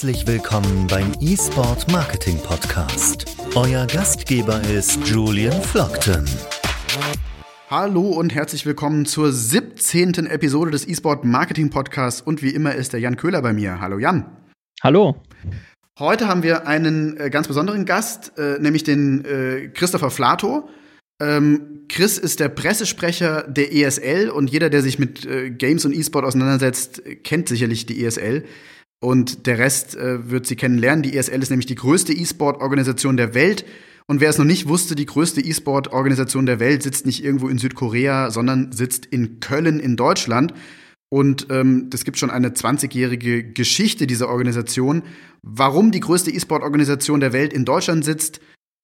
Herzlich willkommen beim eSport Marketing Podcast. Euer Gastgeber ist Julian Flockton. Hallo und herzlich willkommen zur 17. Episode des eSport Marketing Podcasts und wie immer ist der Jan Köhler bei mir. Hallo Jan. Hallo. Heute haben wir einen äh, ganz besonderen Gast, äh, nämlich den äh, Christopher Flato. Ähm, Chris ist der Pressesprecher der ESL und jeder, der sich mit Games und E-Sport auseinandersetzt, kennt sicherlich die ESL. Und der Rest äh, wird sie kennenlernen. Die ESL ist nämlich die größte E-Sport-Organisation der Welt. Und wer es noch nicht wusste, die größte E-Sport-Organisation der Welt sitzt nicht irgendwo in Südkorea, sondern sitzt in Köln in Deutschland. Und ähm, gibt schon eine 20-jährige Geschichte dieser Organisation. Warum die größte E-Sport-Organisation der Welt in Deutschland sitzt,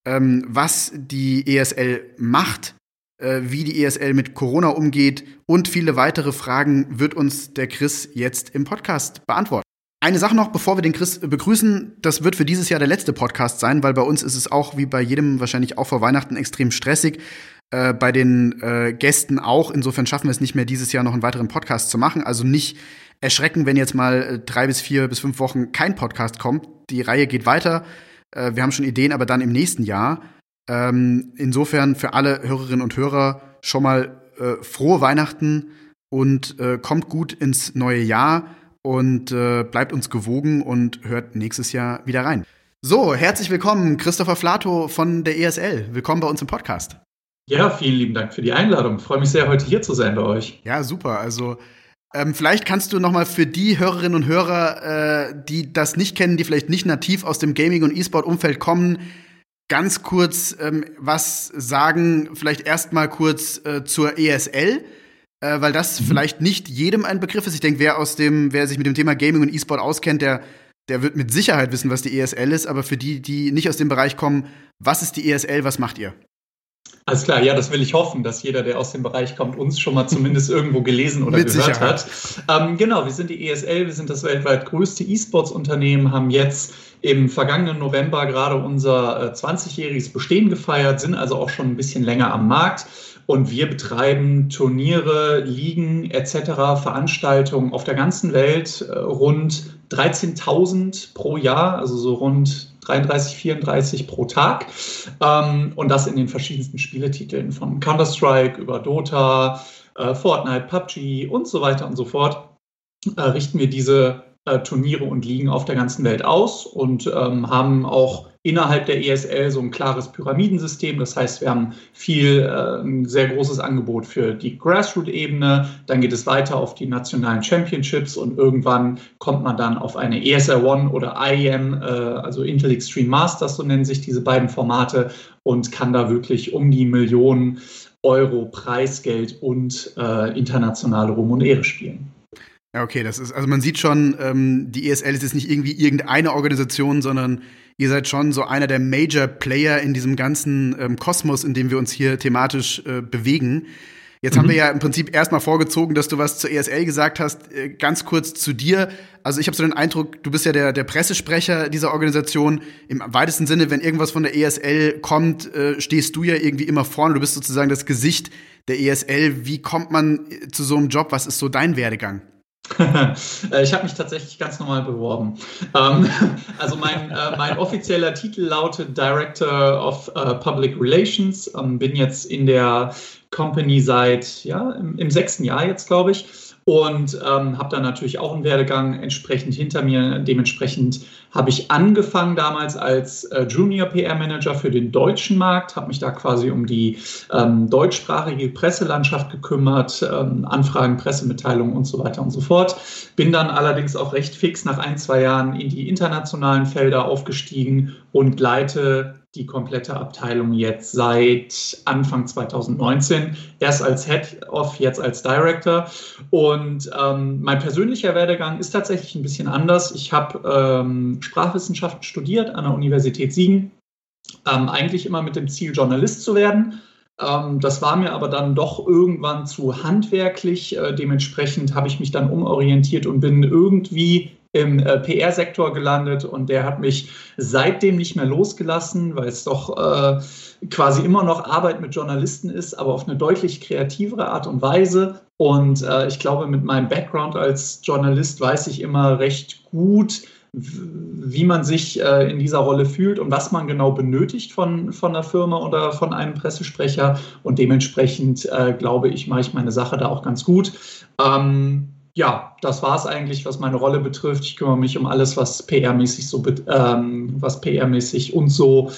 ähm, was die ESL macht, äh, wie die ESL mit Corona umgeht und viele weitere Fragen wird uns der Chris jetzt im Podcast beantworten. Eine Sache noch, bevor wir den Chris begrüßen, das wird für dieses Jahr der letzte Podcast sein, weil bei uns ist es auch wie bei jedem wahrscheinlich auch vor Weihnachten extrem stressig. Äh, bei den äh, Gästen auch. Insofern schaffen wir es nicht mehr, dieses Jahr noch einen weiteren Podcast zu machen. Also nicht erschrecken, wenn jetzt mal äh, drei bis vier bis fünf Wochen kein Podcast kommt. Die Reihe geht weiter. Äh, wir haben schon Ideen, aber dann im nächsten Jahr. Ähm, insofern für alle Hörerinnen und Hörer schon mal äh, frohe Weihnachten und äh, kommt gut ins neue Jahr und äh, bleibt uns gewogen und hört nächstes Jahr wieder rein. So, herzlich willkommen, Christopher Flato von der ESL. Willkommen bei uns im Podcast. Ja, vielen lieben Dank für die Einladung. Ich freue mich sehr, heute hier zu sein bei euch. Ja, super. Also ähm, vielleicht kannst du noch mal für die Hörerinnen und Hörer, äh, die das nicht kennen, die vielleicht nicht nativ aus dem Gaming- und E-Sport-Umfeld kommen, ganz kurz ähm, was sagen. Vielleicht erst mal kurz äh, zur ESL, äh, weil das mhm. vielleicht nicht jedem ein Begriff ist. Ich denke, wer aus dem, wer sich mit dem Thema Gaming und E-Sport auskennt, der der wird mit Sicherheit wissen, was die ESL ist. Aber für die, die nicht aus dem Bereich kommen, was ist die ESL? Was macht ihr? Alles klar, ja, das will ich hoffen, dass jeder, der aus dem Bereich kommt, uns schon mal zumindest irgendwo gelesen oder Mit gehört Sicherheit. hat. Ähm, genau, wir sind die ESL, wir sind das weltweit größte E-Sports-Unternehmen, haben jetzt im vergangenen November gerade unser äh, 20-jähriges Bestehen gefeiert, sind also auch schon ein bisschen länger am Markt. Und wir betreiben Turniere, Ligen etc., Veranstaltungen auf der ganzen Welt, äh, rund 13.000 pro Jahr, also so rund 33, 34 pro Tag. Ähm, und das in den verschiedensten Spieletiteln von Counter-Strike über Dota, äh, Fortnite, PUBG und so weiter und so fort. Äh, richten wir diese Turniere und Ligen auf der ganzen Welt aus und ähm, haben auch innerhalb der ESL so ein klares Pyramidensystem. Das heißt, wir haben viel, äh, ein sehr großes Angebot für die Grassroot-Ebene. Dann geht es weiter auf die nationalen Championships und irgendwann kommt man dann auf eine ESL One oder IEM, äh, also Intel Extreme Masters, so nennen sich diese beiden Formate und kann da wirklich um die Millionen Euro Preisgeld und äh, internationale Ruhm und Ehre spielen. Ja, okay, das ist, also man sieht schon, ähm, die ESL ist jetzt nicht irgendwie irgendeine Organisation, sondern ihr seid schon so einer der Major Player in diesem ganzen ähm, Kosmos, in dem wir uns hier thematisch äh, bewegen. Jetzt mhm. haben wir ja im Prinzip erstmal vorgezogen, dass du was zur ESL gesagt hast. Äh, ganz kurz zu dir. Also ich habe so den Eindruck, du bist ja der, der Pressesprecher dieser Organisation. Im weitesten Sinne, wenn irgendwas von der ESL kommt, äh, stehst du ja irgendwie immer vorne. Du bist sozusagen das Gesicht der ESL. Wie kommt man äh, zu so einem Job? Was ist so dein Werdegang? Äh, ich habe mich tatsächlich ganz normal beworben. Ähm, also mein, äh, mein offizieller Titel lautet Director of uh, Public Relations. Ähm, bin jetzt in der Company seit ja, im, im sechsten Jahr jetzt, glaube ich und ähm, habe dann natürlich auch einen Werdegang entsprechend hinter mir. Dementsprechend habe ich angefangen damals als äh, Junior PR-Manager für den deutschen Markt, habe mich da quasi um die ähm, deutschsprachige Presselandschaft gekümmert, ähm, Anfragen, Pressemitteilungen und so weiter und so fort. Bin dann allerdings auch recht fix nach ein, zwei Jahren in die internationalen Felder aufgestiegen und leite die komplette Abteilung jetzt seit Anfang 2019. Erst als Head of, jetzt als Director. Und ähm, mein persönlicher Werdegang ist tatsächlich ein bisschen anders. Ich habe ähm, Sprachwissenschaften studiert an der Universität Siegen. Ähm, eigentlich immer mit dem Ziel, Journalist zu werden. Ähm, das war mir aber dann doch irgendwann zu handwerklich. Äh, dementsprechend habe ich mich dann umorientiert und bin irgendwie im äh, PR-Sektor gelandet und der hat mich seitdem nicht mehr losgelassen, weil es doch äh, quasi immer noch Arbeit mit Journalisten ist, aber auf eine deutlich kreativere Art und Weise. Und äh, ich glaube, mit meinem Background als Journalist weiß ich immer recht gut, wie man sich äh, in dieser Rolle fühlt und was man genau benötigt von, von einer Firma oder von einem Pressesprecher. Und dementsprechend, äh, glaube ich, mache ich meine Sache da auch ganz gut. Ähm, ja, das war es eigentlich, was meine Rolle betrifft. Ich kümmere mich um alles, was PR-mäßig so, ähm, was PR-mäßig und so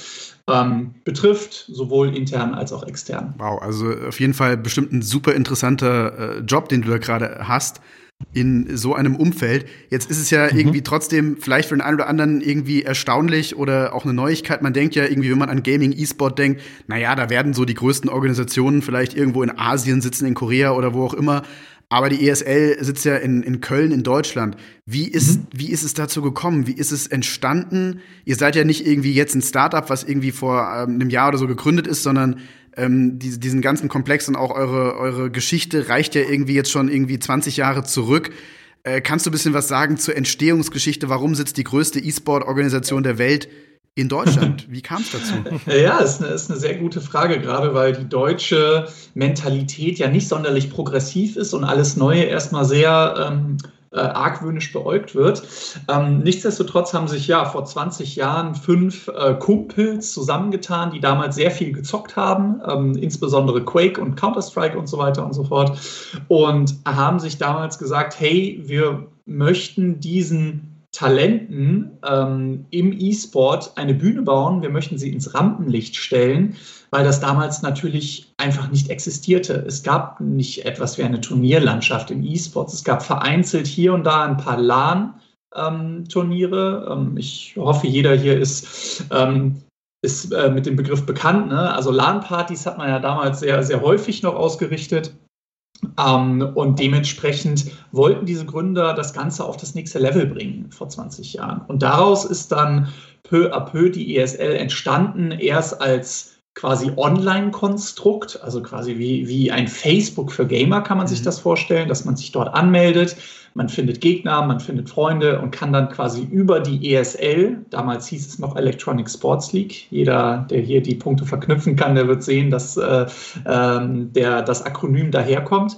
ähm, betrifft, sowohl intern als auch extern. Wow, also auf jeden Fall bestimmt ein super interessanter äh, Job, den du da gerade hast in so einem Umfeld. Jetzt ist es ja mhm. irgendwie trotzdem vielleicht für den einen oder anderen irgendwie erstaunlich oder auch eine Neuigkeit. Man denkt ja irgendwie, wenn man an Gaming, E-Sport denkt, naja, da werden so die größten Organisationen vielleicht irgendwo in Asien sitzen, in Korea oder wo auch immer. Aber die ESL sitzt ja in, in Köln in Deutschland. Wie ist, mhm. wie ist es dazu gekommen? Wie ist es entstanden? Ihr seid ja nicht irgendwie jetzt ein Startup, was irgendwie vor ähm, einem Jahr oder so gegründet ist, sondern ähm, die, diesen ganzen Komplex und auch eure, eure Geschichte reicht ja irgendwie jetzt schon irgendwie 20 Jahre zurück. Äh, kannst du ein bisschen was sagen zur Entstehungsgeschichte? Warum sitzt die größte E-Sport-Organisation der Welt in Deutschland? Wie kam es dazu? Ja, ist eine, ist eine sehr gute Frage, gerade weil die deutsche Mentalität ja nicht sonderlich progressiv ist und alles Neue erstmal sehr ähm, äh, argwöhnisch beäugt wird. Ähm, nichtsdestotrotz haben sich ja vor 20 Jahren fünf äh, Kumpels zusammengetan, die damals sehr viel gezockt haben, ähm, insbesondere Quake und Counter-Strike und so weiter und so fort, und haben sich damals gesagt, hey, wir möchten diesen Talenten ähm, im E-Sport eine Bühne bauen. Wir möchten sie ins Rampenlicht stellen, weil das damals natürlich einfach nicht existierte. Es gab nicht etwas wie eine Turnierlandschaft im E-Sports. Es gab vereinzelt hier und da ein paar LAN-Turniere. Ähm, ich hoffe, jeder hier ist ähm, ist äh, mit dem Begriff bekannt. Ne? Also LAN-Partys hat man ja damals sehr, sehr häufig noch ausgerichtet. Ähm, und dementsprechend wollten diese Gründer das Ganze auf das nächste Level bringen vor 20 Jahren. Und daraus ist dann peu à peu die ESL entstanden, erst als quasi Online-Konstrukt, also quasi wie, wie ein Facebook für Gamer kann man sich mhm. das vorstellen, dass man sich dort anmeldet, man findet Gegner, man findet Freunde und kann dann quasi über die ESL, damals hieß es noch Electronic Sports League, jeder, der hier die Punkte verknüpfen kann, der wird sehen, dass äh, ähm, der, das Akronym daherkommt.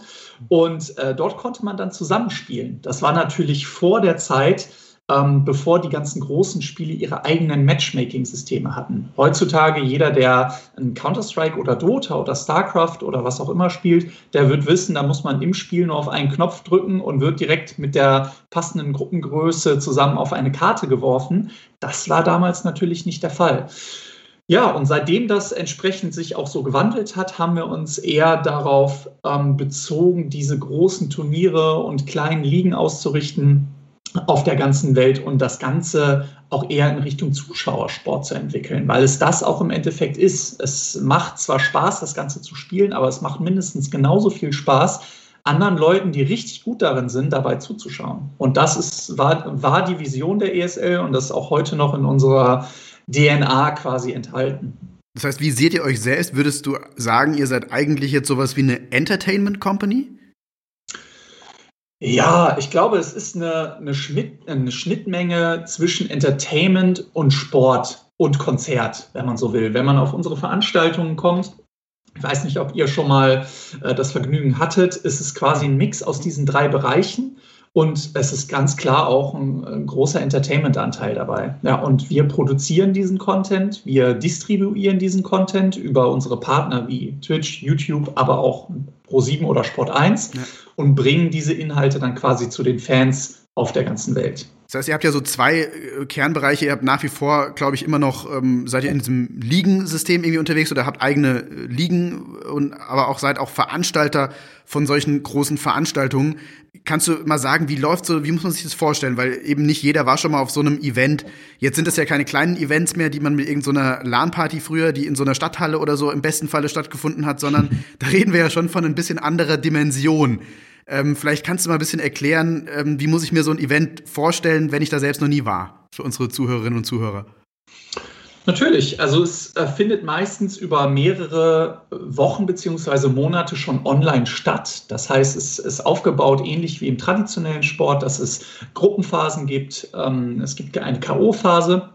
Und äh, dort konnte man dann zusammenspielen. Das war natürlich vor der Zeit, ähm, bevor die ganzen großen Spiele ihre eigenen Matchmaking-Systeme hatten. Heutzutage jeder, der ein Counter-Strike oder Dota oder StarCraft oder was auch immer spielt, der wird wissen, da muss man im Spiel nur auf einen Knopf drücken und wird direkt mit der passenden Gruppengröße zusammen auf eine Karte geworfen. Das war damals natürlich nicht der Fall. Ja, und seitdem das entsprechend sich auch so gewandelt hat, haben wir uns eher darauf ähm, bezogen, diese großen Turniere und kleinen Ligen auszurichten, auf der ganzen Welt und das Ganze auch eher in Richtung Zuschauersport zu entwickeln, weil es das auch im Endeffekt ist. Es macht zwar Spaß, das Ganze zu spielen, aber es macht mindestens genauso viel Spaß, anderen Leuten, die richtig gut darin sind, dabei zuzuschauen. Und das ist, war, war die Vision der ESL und das ist auch heute noch in unserer DNA quasi enthalten. Das heißt, wie seht ihr euch selbst? Würdest du sagen, ihr seid eigentlich jetzt sowas wie eine Entertainment Company? Ja, ich glaube, es ist eine, eine, Schnitt, eine Schnittmenge zwischen Entertainment und Sport und Konzert, wenn man so will. Wenn man auf unsere Veranstaltungen kommt, ich weiß nicht, ob ihr schon mal äh, das Vergnügen hattet, ist es quasi ein Mix aus diesen drei Bereichen. Und es ist ganz klar auch ein, ein großer Entertainment-Anteil dabei. Ja, und wir produzieren diesen Content, wir distribuieren diesen Content über unsere Partner wie Twitch, YouTube, aber auch Pro7 oder Sport1 ja. Und bringen diese Inhalte dann quasi zu den Fans auf der ganzen Welt. Das heißt, ihr habt ja so zwei äh, Kernbereiche. Ihr habt nach wie vor, glaube ich, immer noch, ähm, seid ihr in diesem Ligensystem irgendwie unterwegs oder habt eigene äh, Ligen und aber auch seid auch Veranstalter von solchen großen Veranstaltungen. Kannst du mal sagen, wie läuft so, wie muss man sich das vorstellen? Weil eben nicht jeder war schon mal auf so einem Event. Jetzt sind es ja keine kleinen Events mehr, die man mit irgendeiner LAN-Party früher, die in so einer Stadthalle oder so im besten Falle stattgefunden hat, sondern da reden wir ja schon von ein bisschen anderer Dimension. Ähm, vielleicht kannst du mal ein bisschen erklären, ähm, wie muss ich mir so ein Event vorstellen, wenn ich da selbst noch nie war, für unsere Zuhörerinnen und Zuhörer. Natürlich, also es äh, findet meistens über mehrere Wochen bzw. Monate schon online statt. Das heißt, es ist aufgebaut ähnlich wie im traditionellen Sport, dass es Gruppenphasen gibt. Ähm, es gibt eine KO-Phase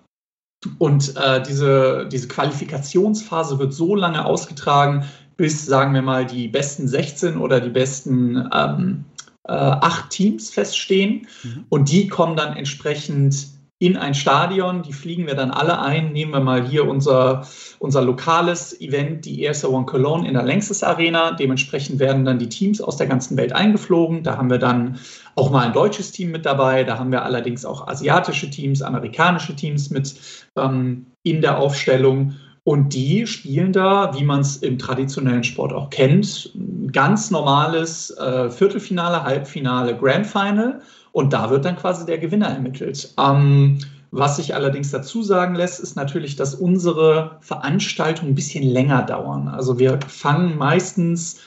und äh, diese, diese Qualifikationsphase wird so lange ausgetragen, bis, sagen wir mal, die besten 16 oder die besten ähm, äh, acht Teams feststehen. Mhm. Und die kommen dann entsprechend in ein Stadion. Die fliegen wir dann alle ein. Nehmen wir mal hier unser, unser lokales Event, die ESA One Cologne in der Längstes Arena. Dementsprechend werden dann die Teams aus der ganzen Welt eingeflogen. Da haben wir dann auch mal ein deutsches Team mit dabei. Da haben wir allerdings auch asiatische Teams, amerikanische Teams mit ähm, in der Aufstellung. Und die spielen da, wie man es im traditionellen Sport auch kennt, ganz normales äh, Viertelfinale, Halbfinale, Grand Final. Und da wird dann quasi der Gewinner ermittelt. Ähm, was sich allerdings dazu sagen lässt, ist natürlich, dass unsere Veranstaltungen ein bisschen länger dauern. Also wir fangen meistens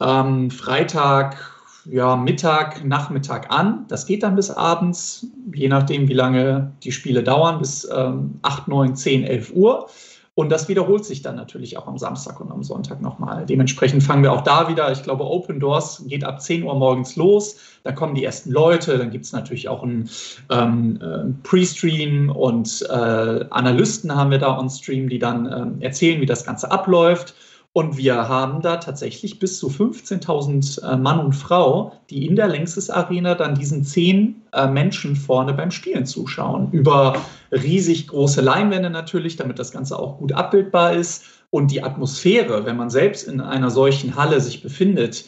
ähm, Freitag, ja, Mittag, Nachmittag an. Das geht dann bis abends, je nachdem, wie lange die Spiele dauern, bis ähm, 8, 9, 10, 11 Uhr. Und das wiederholt sich dann natürlich auch am Samstag und am Sonntag nochmal. Dementsprechend fangen wir auch da wieder. Ich glaube, Open Doors geht ab 10 Uhr morgens los. Da kommen die ersten Leute. Dann gibt es natürlich auch einen ähm, äh, Pre-Stream und äh, Analysten haben wir da on Stream, die dann ähm, erzählen, wie das Ganze abläuft. Und wir haben da tatsächlich bis zu 15.000 äh, Mann und Frau, die in der Längstes Arena dann diesen zehn äh, Menschen vorne beim Spielen zuschauen. Über riesig große Leinwände natürlich, damit das Ganze auch gut abbildbar ist. Und die Atmosphäre, wenn man selbst in einer solchen Halle sich befindet,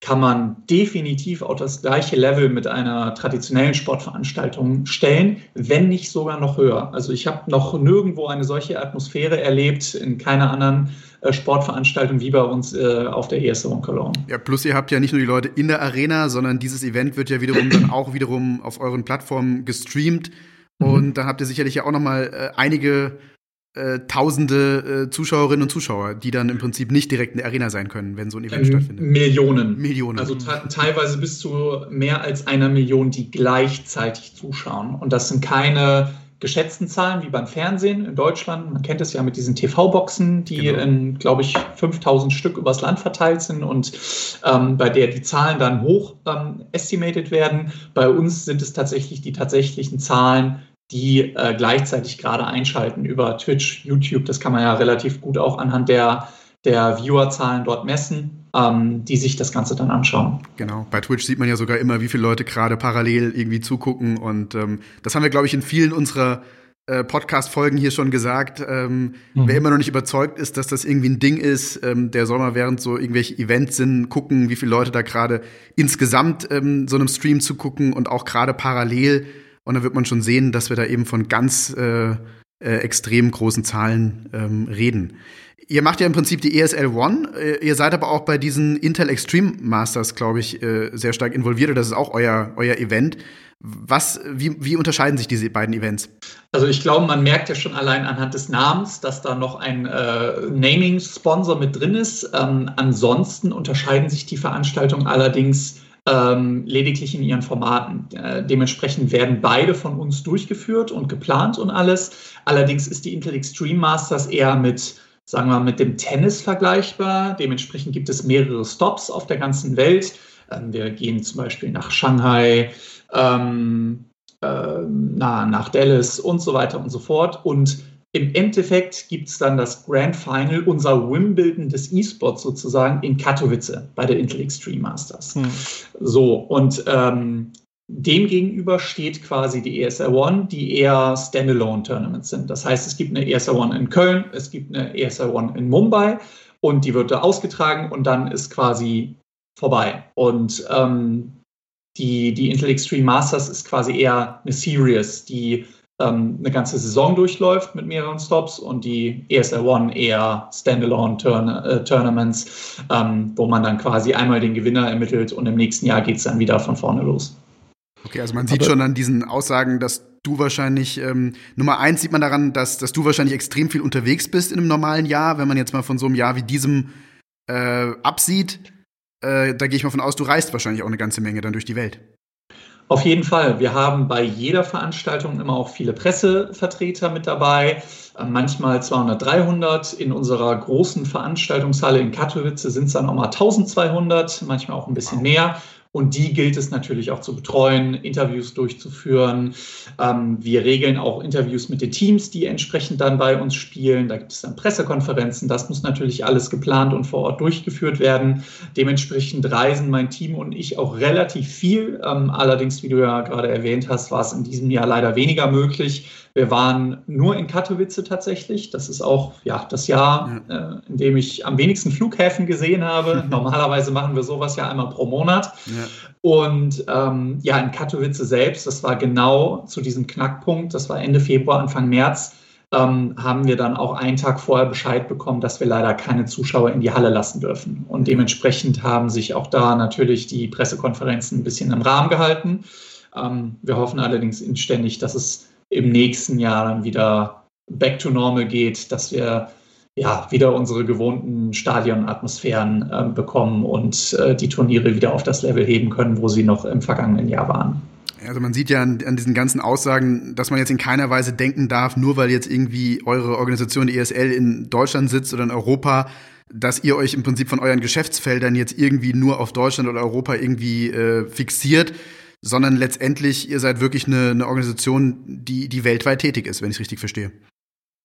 kann man definitiv auf das gleiche Level mit einer traditionellen Sportveranstaltung stellen, wenn nicht sogar noch höher. Also ich habe noch nirgendwo eine solche Atmosphäre erlebt, in keiner anderen äh, Sportveranstaltung wie bei uns äh, auf der ESO Cologne. Ja, plus ihr habt ja nicht nur die Leute in der Arena, sondern dieses Event wird ja wiederum dann auch wiederum auf euren Plattformen gestreamt. Und dann habt ihr sicherlich ja auch noch mal äh, einige äh, tausende äh, Zuschauerinnen und Zuschauer, die dann im Prinzip nicht direkt in der Arena sein können, wenn so ein Event ähm, stattfindet. Millionen. Millionen. Also teilweise bis zu mehr als einer Million, die gleichzeitig zuschauen. Und das sind keine geschätzten Zahlen wie beim Fernsehen in Deutschland. Man kennt es ja mit diesen TV-Boxen, die genau. in, glaube ich, 5000 Stück übers Land verteilt sind und ähm, bei der die Zahlen dann hoch ähm, estimated werden. Bei uns sind es tatsächlich die tatsächlichen Zahlen, die äh, gleichzeitig gerade einschalten über Twitch, YouTube. Das kann man ja relativ gut auch anhand der, der Viewerzahlen dort messen, ähm, die sich das Ganze dann anschauen. Genau, bei Twitch sieht man ja sogar immer, wie viele Leute gerade parallel irgendwie zugucken. Und ähm, das haben wir, glaube ich, in vielen unserer äh, Podcast-Folgen hier schon gesagt. Ähm, mhm. Wer immer noch nicht überzeugt ist, dass das irgendwie ein Ding ist, ähm, der soll mal während so irgendwelche Events sind, gucken, wie viele Leute da gerade insgesamt ähm, so einem Stream zugucken und auch gerade parallel und dann wird man schon sehen, dass wir da eben von ganz äh, äh, extrem großen Zahlen ähm, reden. Ihr macht ja im Prinzip die ESL One. Äh, ihr seid aber auch bei diesen Intel Extreme Masters, glaube ich, äh, sehr stark involviert. Das ist auch euer, euer Event. Was, wie, wie unterscheiden sich diese beiden Events? Also ich glaube, man merkt ja schon allein anhand des Namens, dass da noch ein äh, Naming-Sponsor mit drin ist. Ähm, ansonsten unterscheiden sich die Veranstaltungen allerdings ähm, lediglich in ihren Formaten. Äh, dementsprechend werden beide von uns durchgeführt und geplant und alles. Allerdings ist die Intel Extreme Masters eher mit sagen wir mal, mit dem Tennis vergleichbar. Dementsprechend gibt es mehrere Stops auf der ganzen Welt. Ähm, wir gehen zum Beispiel nach Shanghai, ähm, äh, na, nach Dallas und so weiter und so fort. Und im Endeffekt gibt es dann das Grand Final, unser Wimbledon des E-Sports sozusagen in Katowice bei der Intel Extreme Masters. Hm. So, und ähm, dem gegenüber steht quasi die ESL One, die eher Standalone-Tournaments sind. Das heißt, es gibt eine ESL One in Köln, es gibt eine ESL One in Mumbai und die wird da ausgetragen und dann ist quasi vorbei. Und ähm, die, die Intel Extreme Masters ist quasi eher eine Series, die ähm, eine ganze Saison durchläuft mit mehreren Stops und die ESL One eher Standalone-Tournaments, äh, ähm, wo man dann quasi einmal den Gewinner ermittelt und im nächsten Jahr geht es dann wieder von vorne los. Okay, also man sieht Aber schon an diesen Aussagen, dass du wahrscheinlich, ähm, Nummer eins sieht man daran, dass, dass du wahrscheinlich extrem viel unterwegs bist in einem normalen Jahr, wenn man jetzt mal von so einem Jahr wie diesem äh, absieht. Äh, da gehe ich mal von aus, du reist wahrscheinlich auch eine ganze Menge dann durch die Welt. Auf jeden Fall. Wir haben bei jeder Veranstaltung immer auch viele Pressevertreter mit dabei, äh, manchmal 200, 300. In unserer großen Veranstaltungshalle in Katowice sind es dann auch mal 1200, manchmal auch ein bisschen mehr. Und die gilt es natürlich auch zu betreuen, Interviews durchzuführen. Ähm, wir regeln auch Interviews mit den Teams, die entsprechend dann bei uns spielen. Da gibt es dann Pressekonferenzen. Das muss natürlich alles geplant und vor Ort durchgeführt werden. Dementsprechend reisen mein Team und ich auch relativ viel. Ähm, allerdings, wie du ja gerade erwähnt hast, war es in diesem Jahr leider weniger möglich. Wir waren nur in Katowice tatsächlich. Das ist auch ja, das Jahr, ja. äh, in dem ich am wenigsten Flughäfen gesehen habe. Normalerweise machen wir sowas ja einmal pro Monat. Ja. Und ähm, ja, in Katowice selbst, das war genau zu diesem Knackpunkt, das war Ende Februar, Anfang März, ähm, haben wir dann auch einen Tag vorher Bescheid bekommen, dass wir leider keine Zuschauer in die Halle lassen dürfen. Und dementsprechend haben sich auch da natürlich die Pressekonferenzen ein bisschen im Rahmen gehalten. Ähm, wir hoffen allerdings inständig, dass es im nächsten Jahr dann wieder back to normal geht, dass wir ja, wieder unsere gewohnten Stadionatmosphären äh, bekommen und äh, die Turniere wieder auf das Level heben können, wo sie noch im vergangenen Jahr waren. Also man sieht ja an, an, diesen ganzen Aussagen, dass man jetzt in keiner Weise denken darf, nur weil jetzt irgendwie eure Organisation, die ESL, in Deutschland sitzt oder in Europa, dass ihr euch im Prinzip von euren Geschäftsfeldern jetzt irgendwie nur auf Deutschland oder Europa irgendwie äh, fixiert, sondern letztendlich, ihr seid wirklich eine, eine Organisation, die, die weltweit tätig ist, wenn ich es richtig verstehe.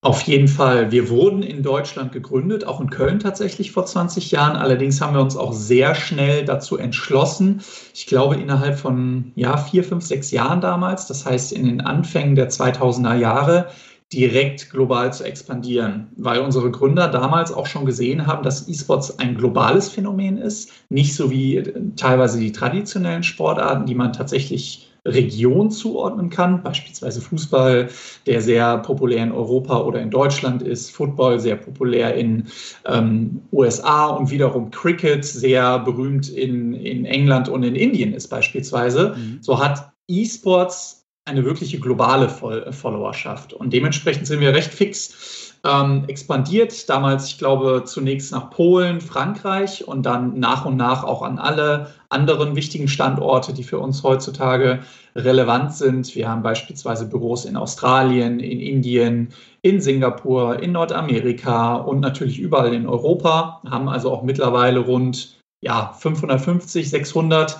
Auf jeden Fall. Wir wurden in Deutschland gegründet, auch in Köln tatsächlich vor 20 Jahren. Allerdings haben wir uns auch sehr schnell dazu entschlossen, ich glaube innerhalb von ja, vier, fünf, sechs Jahren damals, das heißt in den Anfängen der 2000er Jahre, direkt global zu expandieren, weil unsere Gründer damals auch schon gesehen haben, dass E-Sports ein globales Phänomen ist, nicht so wie teilweise die traditionellen Sportarten, die man tatsächlich Region zuordnen kann, beispielsweise Fußball, der sehr populär in Europa oder in Deutschland ist, Football sehr populär in ähm, USA und wiederum Cricket sehr berühmt in, in England und in Indien ist beispielsweise. Mhm. So hat E-Sports eine wirkliche globale Followerschaft und dementsprechend sind wir recht fix ähm, expandiert. Damals, ich glaube, zunächst nach Polen, Frankreich und dann nach und nach auch an alle anderen wichtigen Standorte, die für uns heutzutage relevant sind. Wir haben beispielsweise Büros in Australien, in Indien, in Singapur, in Nordamerika und natürlich überall in Europa, haben also auch mittlerweile rund ja, 550, 600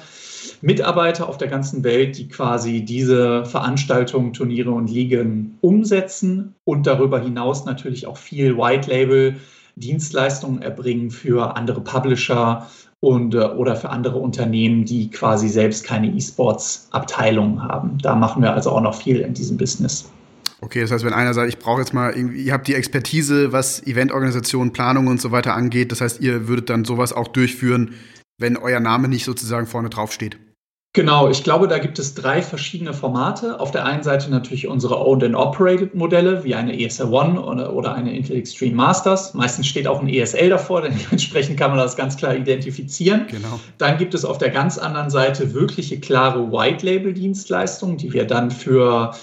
Mitarbeiter auf der ganzen Welt, die quasi diese Veranstaltungen, Turniere und Ligen umsetzen und darüber hinaus natürlich auch viel White Label Dienstleistungen erbringen für andere Publisher und, äh, oder für andere Unternehmen, die quasi selbst keine E-Sports-Abteilungen haben. Da machen wir also auch noch viel in diesem Business. Okay, das heißt, wenn einer sagt, ich brauche jetzt mal ihr habt die Expertise, was Eventorganisation, Planung und so weiter angeht, das heißt, ihr würdet dann sowas auch durchführen, wenn euer Name nicht sozusagen vorne drauf steht. Genau, ich glaube, da gibt es drei verschiedene Formate. Auf der einen Seite natürlich unsere Owned and Operated Modelle, wie eine ESL One oder, eine Intel Extreme Masters. Meistens steht auch ein ESL davor, dementsprechend kann man das ganz klar identifizieren. Genau. Dann gibt es auf der ganz anderen Seite wirkliche klare White Label Dienstleistungen, die wir dann für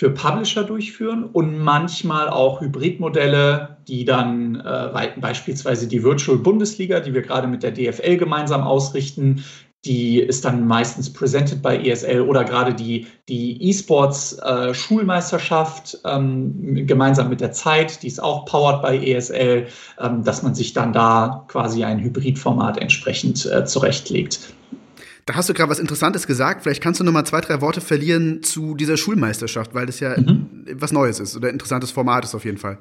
für Publisher durchführen und manchmal auch Hybridmodelle, die dann äh, beispielsweise die Virtual Bundesliga, die wir gerade mit der DFL gemeinsam ausrichten, die ist dann meistens presented bei ESL oder gerade die, die E-Sports äh, Schulmeisterschaft ähm, gemeinsam mit der Zeit, die ist auch powered bei ESL, ähm, dass man sich dann da quasi ein Hybridformat entsprechend äh, zurechtlegt. Da hast du gerade was Interessantes gesagt. Vielleicht kannst du noch mal zwei, drei Worte verlieren zu dieser Schulmeisterschaft, weil das ja mhm. was Neues ist oder ein interessantes Format ist auf jeden Fall.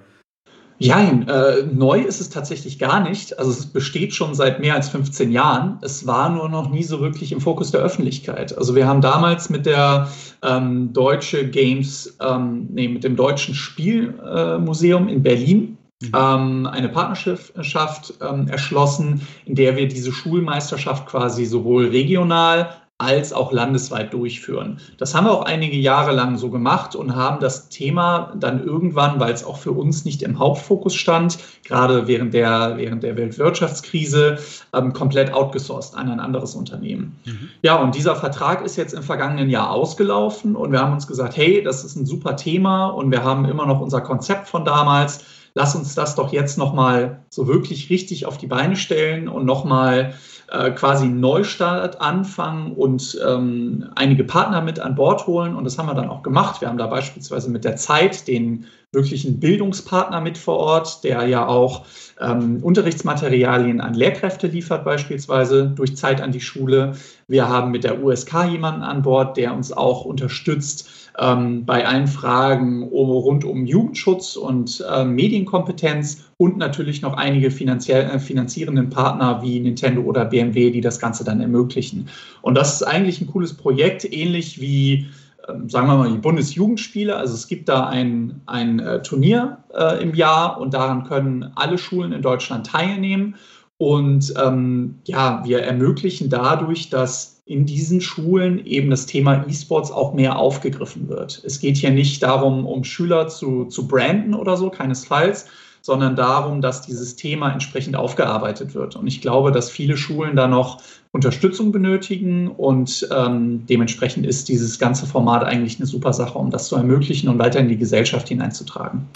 Ja, äh, neu ist es tatsächlich gar nicht. Also es besteht schon seit mehr als 15 Jahren. Es war nur noch nie so wirklich im Fokus der Öffentlichkeit. Also wir haben damals mit der ähm, Deutsche Games, ähm, nee, mit dem Deutschen Spielmuseum äh, in Berlin. Ähm, eine Partnerschaft ähm, erschlossen, in der wir diese Schulmeisterschaft quasi sowohl regional als auch landesweit durchführen. Das haben wir auch einige Jahre lang so gemacht und haben das Thema dann irgendwann, weil es auch für uns nicht im Hauptfokus stand, gerade während der, während der Weltwirtschaftskrise, ähm, komplett outgesourced an ein anderes Unternehmen. Mhm. Ja, und dieser Vertrag ist jetzt im vergangenen Jahr ausgelaufen und wir haben uns gesagt, hey, das ist ein super Thema und wir haben immer noch unser Konzept von damals lass uns das doch jetzt nochmal so wirklich richtig auf die Beine stellen und nochmal äh, quasi einen Neustart anfangen und ähm, einige Partner mit an Bord holen. Und das haben wir dann auch gemacht. Wir haben da beispielsweise mit der Zeit den wirklichen Bildungspartner mit vor Ort, der ja auch ähm, Unterrichtsmaterialien an Lehrkräfte liefert, beispielsweise durch Zeit an die Schule. Wir haben mit der USK jemanden an Bord, der uns auch unterstützt ähm, bei allen Fragen rund um Jugendschutz und äh, Medienkompetenz und natürlich noch einige äh, finanzierenden Partner wie Nintendo oder BMW, die das Ganze dann ermöglichen. Und das ist eigentlich ein cooles Projekt, ähnlich wie ähm, sagen wir mal, die Bundesjugendspiele. Also es gibt da ein, ein äh, Turnier äh, im Jahr und daran können alle Schulen in Deutschland teilnehmen. Und ähm, ja, wir ermöglichen dadurch, dass in diesen Schulen eben das Thema E-Sports auch mehr aufgegriffen wird. Es geht hier nicht darum, um Schüler zu, zu branden oder so, keinesfalls, sondern darum, dass dieses Thema entsprechend aufgearbeitet wird. Und ich glaube, dass viele Schulen da noch Unterstützung benötigen und ähm, dementsprechend ist dieses ganze Format eigentlich eine super Sache, um das zu ermöglichen und weiter in die Gesellschaft hineinzutragen.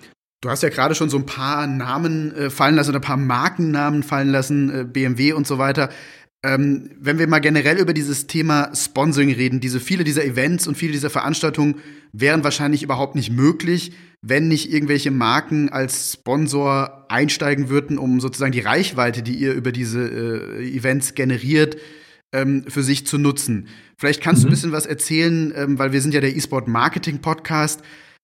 Du hast ja gerade schon so ein paar Namen äh, fallen lassen oder ein paar Markennamen fallen lassen, äh, BMW und so weiter. Ähm, wenn wir mal generell über dieses Thema Sponsoring reden, diese viele dieser Events und viele dieser Veranstaltungen wären wahrscheinlich überhaupt nicht möglich, wenn nicht irgendwelche Marken als Sponsor einsteigen würden, um sozusagen die Reichweite, die ihr über diese äh, Events generiert, ähm, für sich zu nutzen. Vielleicht kannst mhm. du ein bisschen was erzählen, ähm, weil wir sind ja der E-Sport Marketing Podcast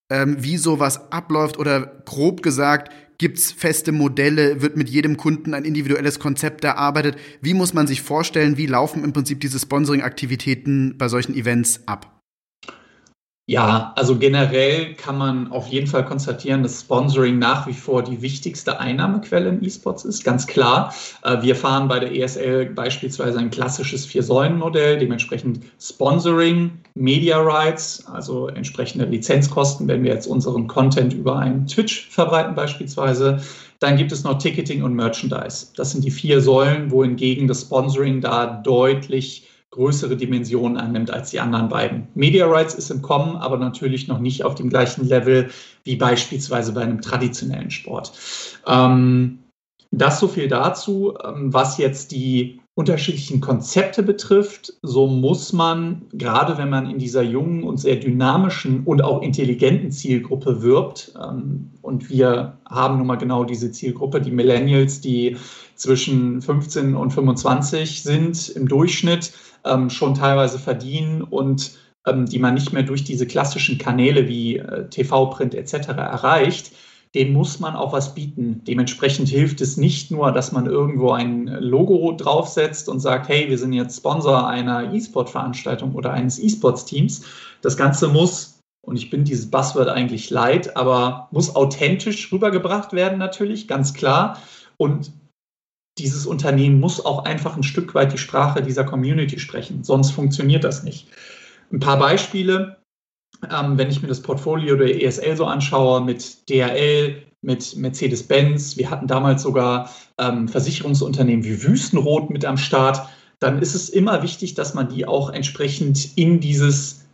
ähm, wie sowas abläuft oder grob gesagt, gibt's feste Modelle, wird mit jedem Kunden ein individuelles Konzept erarbeitet? Wie muss man sich vorstellen, wie laufen im Prinzip diese Sponsoring-Aktivitäten bei solchen Events ab? Ja, also generell kann man auf jeden Fall konstatieren, dass Sponsoring nach wie vor die wichtigste Einnahmequelle im E-Sports ist, ganz klar. Äh, wir fahren bei der ESL beispielsweise ein klassisches Vier-Säulen-Modell, dementsprechend Sponsoring, Media Rights, also entsprechende Lizenzkosten, wenn wir jetzt unseren Content über einen Twitch verbreiten beispielsweise. Dann gibt es noch Ticketing und Merchandise. Das sind die vier Säulen, wohingegen das Sponsoring da deutlich größere Dimensionen annimmt als die anderen beiden. Media Rights ist im Kommen, aber natürlich noch nicht auf dem gleichen Level wie beispielsweise bei einem traditionellen Sport. Ähm, das so viel dazu, ähm, was jetzt die unterschiedlichen Konzepte betrifft, so muss man, gerade wenn man in dieser jungen und sehr dynamischen und auch intelligenten Zielgruppe wirbt, ähm, und wir haben nun mal genau diese Zielgruppe, die Millennials, die zwischen 15 und 25 sind im Durchschnitt, ähm, schon teilweise verdienen und ähm, die man nicht mehr durch diese klassischen Kanäle wie äh, TV, Print etc. erreicht, den muss man auch was bieten. Dementsprechend hilft es nicht nur, dass man irgendwo ein Logo draufsetzt und sagt, hey, wir sind jetzt Sponsor einer E-Sport-Veranstaltung oder eines E-Sports-Teams. Das Ganze muss, und ich bin dieses Buzzword eigentlich leid, aber muss authentisch rübergebracht werden natürlich, ganz klar. Und dieses Unternehmen muss auch einfach ein Stück weit die Sprache dieser Community sprechen, sonst funktioniert das nicht. Ein paar Beispiele, ähm, wenn ich mir das Portfolio der ESL so anschaue, mit DRL, mit Mercedes-Benz, wir hatten damals sogar ähm, Versicherungsunternehmen wie Wüstenrot mit am Start, dann ist es immer wichtig, dass man die auch entsprechend in dieses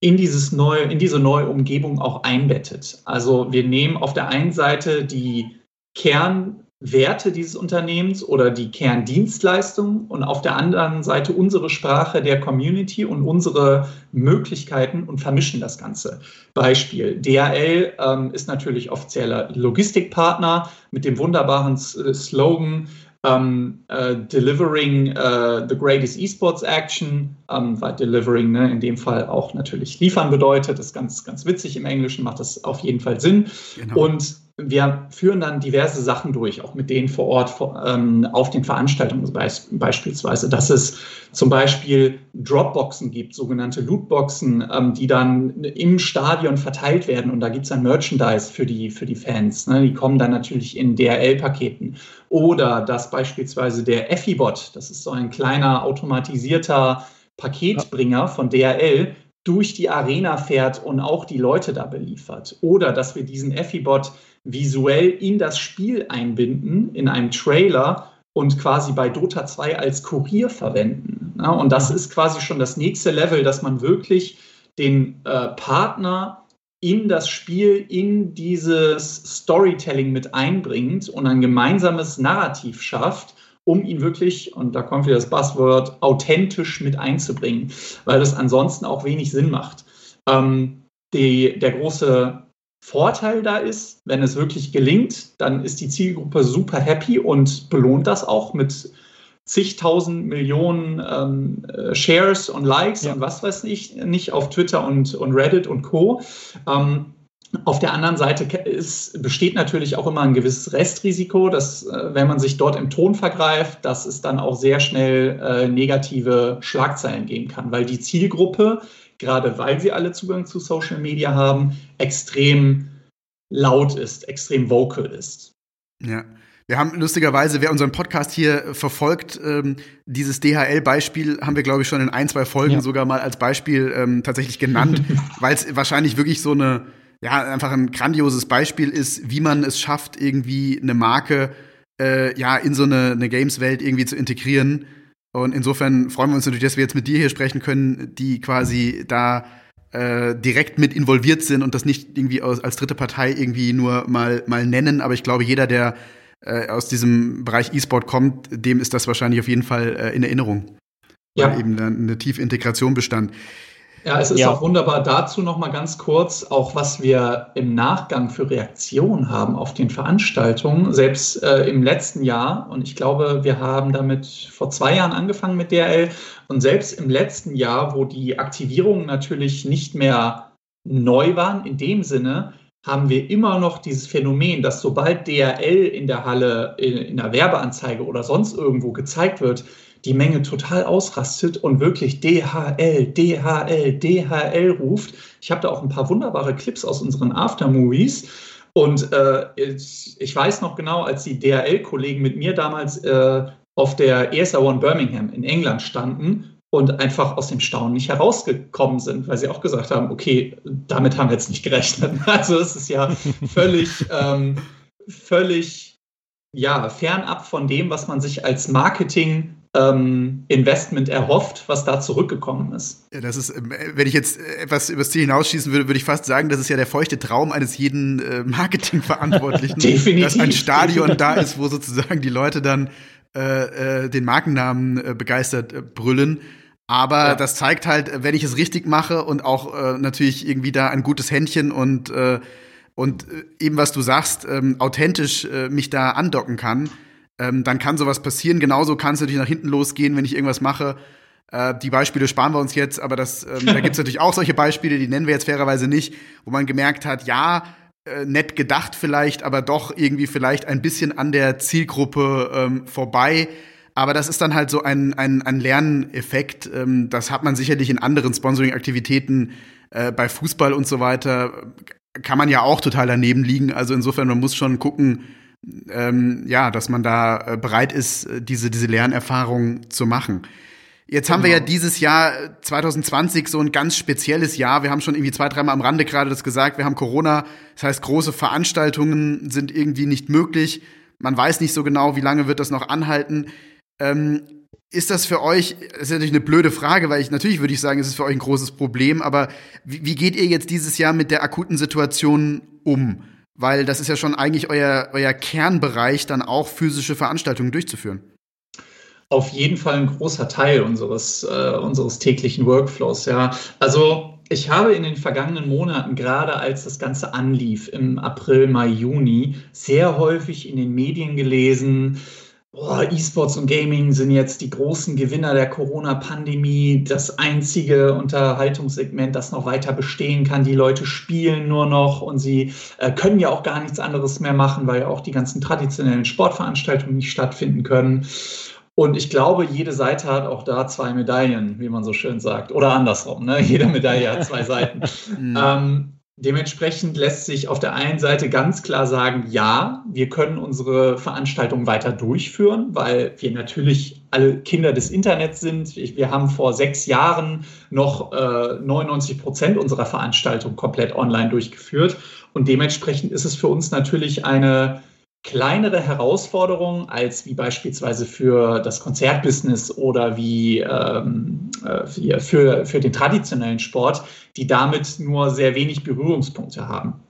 in dieses neue, in diese neue Umgebung auch einbettet. Also wir nehmen auf der einen Seite die Kern Werte dieses Unternehmens oder die Kerndienstleistung und auf der anderen Seite unsere Sprache der Community und unsere Möglichkeiten und vermischen das Ganze. Beispiel, DHL ähm, ist natürlich offizieller Logistikpartner mit dem wunderbaren äh, Slogan um, uh, delivering uh, the greatest esports action, um, weil delivering ne, in dem Fall auch natürlich liefern bedeutet. Das ist ganz, ganz witzig im Englischen, macht das auf jeden Fall Sinn. Genau. Und wir führen dann diverse Sachen durch, auch mit denen vor Ort ähm, auf den Veranstaltungen beispielsweise, dass es zum Beispiel Dropboxen gibt, sogenannte Lootboxen, ähm, die dann im Stadion verteilt werden und da gibt es dann Merchandise für die, für die Fans. Ne? Die kommen dann natürlich in DRL-Paketen. Oder dass beispielsweise der Effibot, das ist so ein kleiner automatisierter Paketbringer von DRL, durch die Arena fährt und auch die Leute da beliefert. Oder dass wir diesen Effibot visuell in das Spiel einbinden, in einem Trailer und quasi bei Dota 2 als Kurier verwenden. Ja, und das ist quasi schon das nächste Level, dass man wirklich den äh, Partner in das Spiel, in dieses Storytelling mit einbringt und ein gemeinsames Narrativ schafft, um ihn wirklich, und da kommt wieder das Buzzword, authentisch mit einzubringen, weil das ansonsten auch wenig Sinn macht. Ähm, die, der große Vorteil da ist, wenn es wirklich gelingt, dann ist die Zielgruppe super happy und belohnt das auch mit zigtausend Millionen ähm, äh, Shares und Likes ja. und was weiß ich nicht auf Twitter und, und Reddit und Co. Ähm, auf der anderen Seite ist, besteht natürlich auch immer ein gewisses Restrisiko, dass äh, wenn man sich dort im Ton vergreift, dass es dann auch sehr schnell äh, negative Schlagzeilen geben kann, weil die Zielgruppe, gerade weil sie alle Zugang zu Social Media haben, extrem laut ist, extrem vocal ist. Ja. Wir haben lustigerweise, wer unseren Podcast hier verfolgt, ähm, dieses DHL-Beispiel haben wir, glaube ich, schon in ein, zwei Folgen ja. sogar mal als Beispiel ähm, tatsächlich genannt, weil es wahrscheinlich wirklich so eine, ja, einfach ein grandioses Beispiel ist, wie man es schafft, irgendwie eine Marke äh, ja in so eine, eine Games-Welt irgendwie zu integrieren. Und insofern freuen wir uns natürlich, dass wir jetzt mit dir hier sprechen können, die quasi da äh, direkt mit involviert sind und das nicht irgendwie aus, als dritte Partei irgendwie nur mal, mal nennen. Aber ich glaube, jeder, der äh, aus diesem Bereich E-Sport kommt, dem ist das wahrscheinlich auf jeden Fall äh, in Erinnerung. Ja. Weil eben eine tiefe Integration bestand. Ja, es ist ja. auch wunderbar dazu noch mal ganz kurz, auch was wir im Nachgang für Reaktionen haben auf den Veranstaltungen. Selbst äh, im letzten Jahr, und ich glaube, wir haben damit vor zwei Jahren angefangen mit DRL, und selbst im letzten Jahr, wo die Aktivierungen natürlich nicht mehr neu waren, in dem Sinne, haben wir immer noch dieses Phänomen, dass sobald DRL in der Halle, in, in der Werbeanzeige oder sonst irgendwo gezeigt wird, die Menge total ausrastet und wirklich DHL, DHL, DHL ruft. Ich habe da auch ein paar wunderbare Clips aus unseren Aftermovies. Und äh, ich weiß noch genau, als die DHL-Kollegen mit mir damals äh, auf der ESA One Birmingham in England standen und einfach aus dem Staunen nicht herausgekommen sind, weil sie auch gesagt haben, okay, damit haben wir jetzt nicht gerechnet. Also es ist ja völlig, ähm, völlig ja, fernab von dem, was man sich als Marketing ähm, Investment erhofft, was da zurückgekommen ist. Ja, das ist, ähm, wenn ich jetzt etwas übers Ziel hinausschießen würde, würde ich fast sagen, das ist ja der feuchte Traum eines jeden äh, Marketingverantwortlichen, definitiv, dass ein Stadion da ist, wo sozusagen die Leute dann äh, äh, den Markennamen äh, begeistert äh, brüllen. Aber ja. das zeigt halt, wenn ich es richtig mache und auch äh, natürlich irgendwie da ein gutes Händchen und äh, und äh, eben was du sagst, ähm, authentisch äh, mich da andocken kann, ähm, dann kann sowas passieren. Genauso kann es natürlich nach hinten losgehen, wenn ich irgendwas mache. Äh, die Beispiele sparen wir uns jetzt, aber das, ähm, da gibt es natürlich auch solche Beispiele, die nennen wir jetzt fairerweise nicht, wo man gemerkt hat, ja, äh, nett gedacht vielleicht, aber doch irgendwie vielleicht ein bisschen an der Zielgruppe ähm, vorbei. Aber das ist dann halt so ein, ein, ein Lerneffekt. Ähm, das hat man sicherlich in anderen Sponsoring-Aktivitäten äh, bei Fußball und so weiter. Kann man ja auch total daneben liegen. Also insofern, man muss schon gucken, ähm, ja, dass man da äh, bereit ist, äh, diese, diese Lernerfahrung zu machen. Jetzt haben wir ja genau. dieses Jahr 2020 äh, so ein ganz spezielles Jahr. Wir haben schon irgendwie zwei, dreimal am Rande gerade das gesagt. Wir haben Corona. Das heißt, große Veranstaltungen sind irgendwie nicht möglich. Man weiß nicht so genau, wie lange wird das noch anhalten. Ähm, ist das für euch, das ist natürlich eine blöde Frage, weil ich natürlich würde ich sagen, es ist für euch ein großes Problem, aber wie, wie geht ihr jetzt dieses Jahr mit der akuten Situation um? Weil das ist ja schon eigentlich euer, euer Kernbereich, dann auch physische Veranstaltungen durchzuführen auf jeden Fall ein großer Teil unseres, äh, unseres täglichen Workflows. Ja. Also ich habe in den vergangenen Monaten, gerade als das Ganze anlief, im April, Mai, Juni, sehr häufig in den Medien gelesen, E-Sports und Gaming sind jetzt die großen Gewinner der Corona-Pandemie, das einzige Unterhaltungssegment, das noch weiter bestehen kann. Die Leute spielen nur noch und sie äh, können ja auch gar nichts anderes mehr machen, weil ja auch die ganzen traditionellen Sportveranstaltungen nicht stattfinden können. Und ich glaube, jede Seite hat auch da zwei Medaillen, wie man so schön sagt. Oder andersrum, ne? jede Medaille hat zwei Seiten. Mhm. ähm, dementsprechend lässt sich auf der einen Seite ganz klar sagen, ja, wir können unsere Veranstaltung weiter durchführen, weil wir natürlich alle Kinder des Internets sind. Wir haben vor sechs Jahren noch äh, 99 Prozent unserer Veranstaltung komplett online durchgeführt. Und dementsprechend ist es für uns natürlich eine kleinere Herausforderungen als wie beispielsweise für das Konzertbusiness oder wie ähm, äh, für, für den traditionellen Sport, die damit nur sehr wenig Berührungspunkte haben.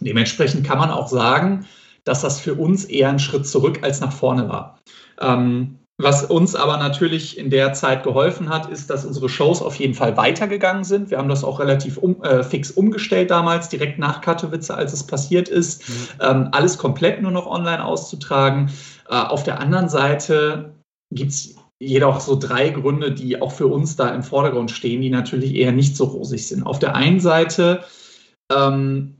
Dementsprechend kann man auch sagen, dass das für uns eher ein Schritt zurück als nach vorne war. Ähm, was uns aber natürlich in der Zeit geholfen hat, ist, dass unsere Shows auf jeden Fall weitergegangen sind. Wir haben das auch relativ um, äh, fix umgestellt damals, direkt nach Katowice, als es passiert ist. Mhm. Ähm, alles komplett nur noch online auszutragen. Äh, auf der anderen Seite gibt es jedoch so drei Gründe, die auch für uns da im Vordergrund stehen, die natürlich eher nicht so rosig sind. Auf der einen Seite ähm,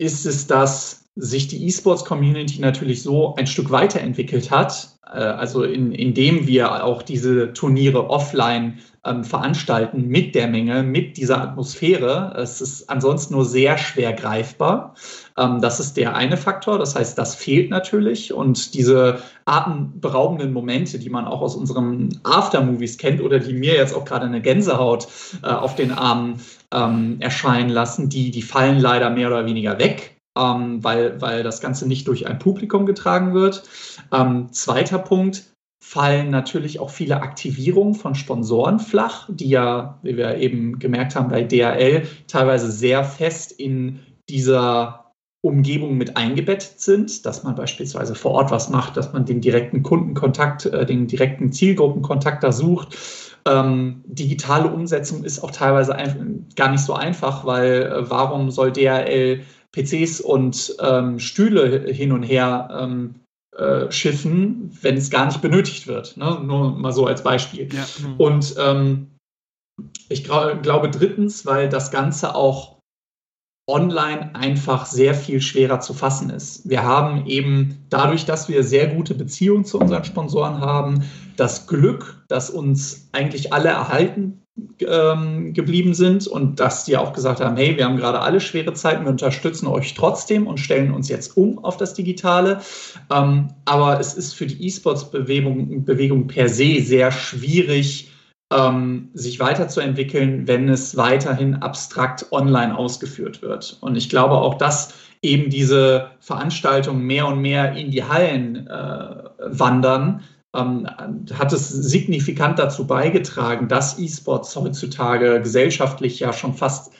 ist es, dass sich die E-Sports-Community natürlich so ein Stück weiterentwickelt hat, äh, also in, indem wir auch diese Turniere offline ähm, veranstalten mit der Menge, mit dieser Atmosphäre. Es ist ansonsten nur sehr schwer greifbar. Ähm, das ist der eine Faktor. Das heißt, das fehlt natürlich. Und diese atemberaubenden Momente, die man auch aus unseren Aftermovies kennt oder die mir jetzt auch gerade eine Gänsehaut äh, auf den Armen ähm, erscheinen lassen, die, die fallen leider mehr oder weniger weg ähm, weil, weil das Ganze nicht durch ein Publikum getragen wird. Ähm, zweiter Punkt, fallen natürlich auch viele Aktivierungen von Sponsoren flach, die ja, wie wir eben gemerkt haben, bei DHL teilweise sehr fest in dieser Umgebung mit eingebettet sind, dass man beispielsweise vor Ort was macht, dass man den direkten Kundenkontakt, äh, den direkten Zielgruppenkontakt da sucht. Ähm, digitale Umsetzung ist auch teilweise gar nicht so einfach, weil äh, warum soll DHL PCs und ähm, Stühle hin und her ähm, äh, schiffen, wenn es gar nicht benötigt wird. Ne? Nur mal so als Beispiel. Ja. Mhm. Und ähm, ich glaube drittens, weil das Ganze auch online einfach sehr viel schwerer zu fassen ist. Wir haben eben dadurch, dass wir sehr gute Beziehungen zu unseren Sponsoren haben, das Glück, dass uns eigentlich alle erhalten ähm, geblieben sind und dass die auch gesagt haben, hey, wir haben gerade alle schwere Zeiten, wir unterstützen euch trotzdem und stellen uns jetzt um auf das Digitale. Ähm, aber es ist für die E-Sports-Bewegung Bewegung per se sehr schwierig, ähm, sich weiterzuentwickeln, wenn es weiterhin abstrakt online ausgeführt wird. Und ich glaube auch, dass eben diese Veranstaltungen mehr und mehr in die Hallen äh, wandern, ähm, hat es signifikant dazu beigetragen, dass E-Sports heutzutage gesellschaftlich ja schon fast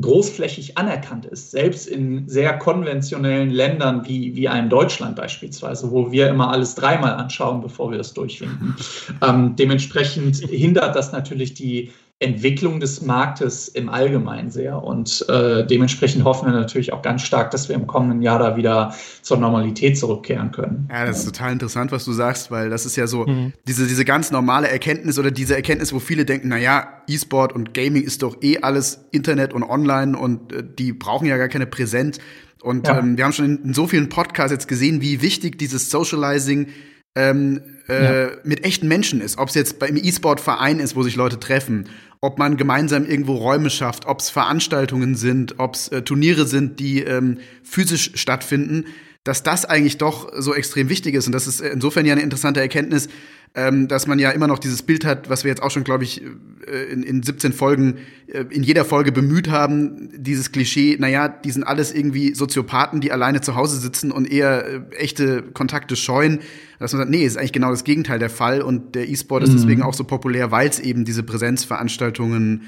großflächig anerkannt ist, selbst in sehr konventionellen Ländern wie, wie einem Deutschland beispielsweise, wo wir immer alles dreimal anschauen, bevor wir es durchwinken. Ähm, dementsprechend hindert das natürlich die Entwicklung des Marktes im Allgemeinen sehr. Und äh, dementsprechend hoffen wir natürlich auch ganz stark, dass wir im kommenden Jahr da wieder zur Normalität zurückkehren können. Ja, das ist total interessant, was du sagst, weil das ist ja so mhm. diese, diese ganz normale Erkenntnis oder diese Erkenntnis, wo viele denken, na ja, E-Sport und Gaming ist doch eh alles Internet und online und äh, die brauchen ja gar keine Präsenz. Und ja. ähm, wir haben schon in, in so vielen Podcasts jetzt gesehen, wie wichtig dieses Socializing ähm, äh, ja. mit echten Menschen ist. Ob es jetzt beim E-Sport-Verein ist, wo sich Leute treffen, ob man gemeinsam irgendwo Räume schafft, ob es Veranstaltungen sind, ob es äh, Turniere sind, die ähm, physisch stattfinden, dass das eigentlich doch so extrem wichtig ist. Und das ist insofern ja eine interessante Erkenntnis, ähm, dass man ja immer noch dieses Bild hat, was wir jetzt auch schon, glaube ich, äh, in, in 17 Folgen, äh, in jeder Folge bemüht haben, dieses Klischee, naja, die sind alles irgendwie Soziopathen, die alleine zu Hause sitzen und eher äh, echte Kontakte scheuen. Dass man sagt, nee, ist eigentlich genau das Gegenteil der Fall. Und der E-Sport mhm. ist deswegen auch so populär, weil es eben diese Präsenzveranstaltungen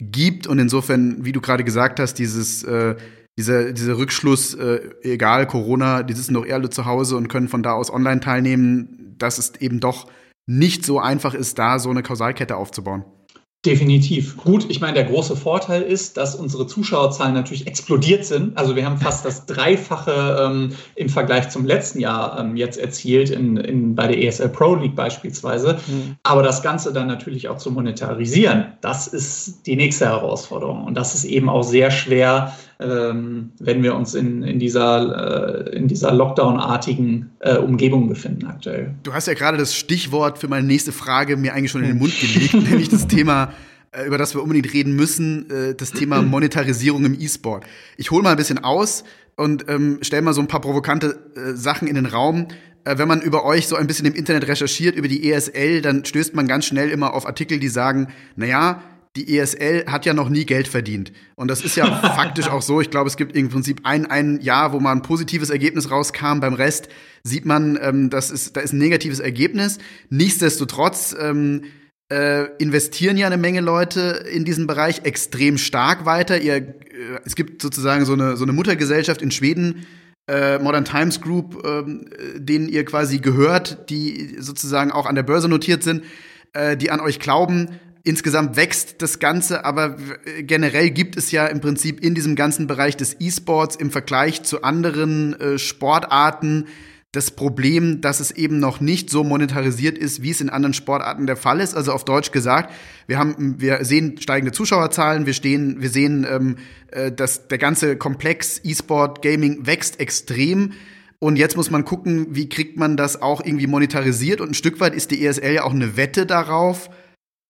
gibt. Und insofern, wie du gerade gesagt hast, dieses äh, dieser, dieser Rückschluss, äh, egal Corona, die sitzen doch eher alle zu Hause und können von da aus online teilnehmen, das ist eben doch nicht so einfach ist, da so eine Kausalkette aufzubauen. Definitiv. Gut, ich meine, der große Vorteil ist, dass unsere Zuschauerzahlen natürlich explodiert sind. Also wir haben fast das Dreifache ähm, im Vergleich zum letzten Jahr ähm, jetzt erzielt, in, in, bei der ESL Pro League beispielsweise. Mhm. Aber das Ganze dann natürlich auch zu monetarisieren, das ist die nächste Herausforderung. Und das ist eben auch sehr schwer, ähm, wenn wir uns in, in dieser, äh, dieser Lockdown-artigen äh, Umgebung befinden aktuell. Du hast ja gerade das Stichwort für meine nächste Frage mir eigentlich schon in den Mund gelegt, nämlich das Thema über das wir unbedingt reden müssen, äh, das Thema Monetarisierung im E-Sport. Ich hole mal ein bisschen aus und ähm, stelle mal so ein paar provokante äh, Sachen in den Raum. Äh, wenn man über euch so ein bisschen im Internet recherchiert, über die ESL, dann stößt man ganz schnell immer auf Artikel, die sagen, naja, die ESL hat ja noch nie Geld verdient. Und das ist ja faktisch auch so. Ich glaube, es gibt im Prinzip ein, ein Jahr, wo mal ein positives Ergebnis rauskam. Beim Rest sieht man, ähm, das ist, da ist ein negatives Ergebnis. Nichtsdestotrotz ähm, äh, investieren ja eine Menge Leute in diesen Bereich extrem stark weiter. Ihr, äh, es gibt sozusagen so eine, so eine Muttergesellschaft in Schweden, äh, Modern Times Group, äh, denen ihr quasi gehört, die sozusagen auch an der Börse notiert sind, äh, die an euch glauben. Insgesamt wächst das Ganze, aber generell gibt es ja im Prinzip in diesem ganzen Bereich des E-Sports im Vergleich zu anderen äh, Sportarten das Problem, dass es eben noch nicht so monetarisiert ist, wie es in anderen Sportarten der Fall ist. Also auf Deutsch gesagt, wir haben, wir sehen steigende Zuschauerzahlen, wir stehen, wir sehen, ähm, äh, dass der ganze Komplex E-Sport Gaming wächst extrem. Und jetzt muss man gucken, wie kriegt man das auch irgendwie monetarisiert. Und ein Stück weit ist die ESL ja auch eine Wette darauf,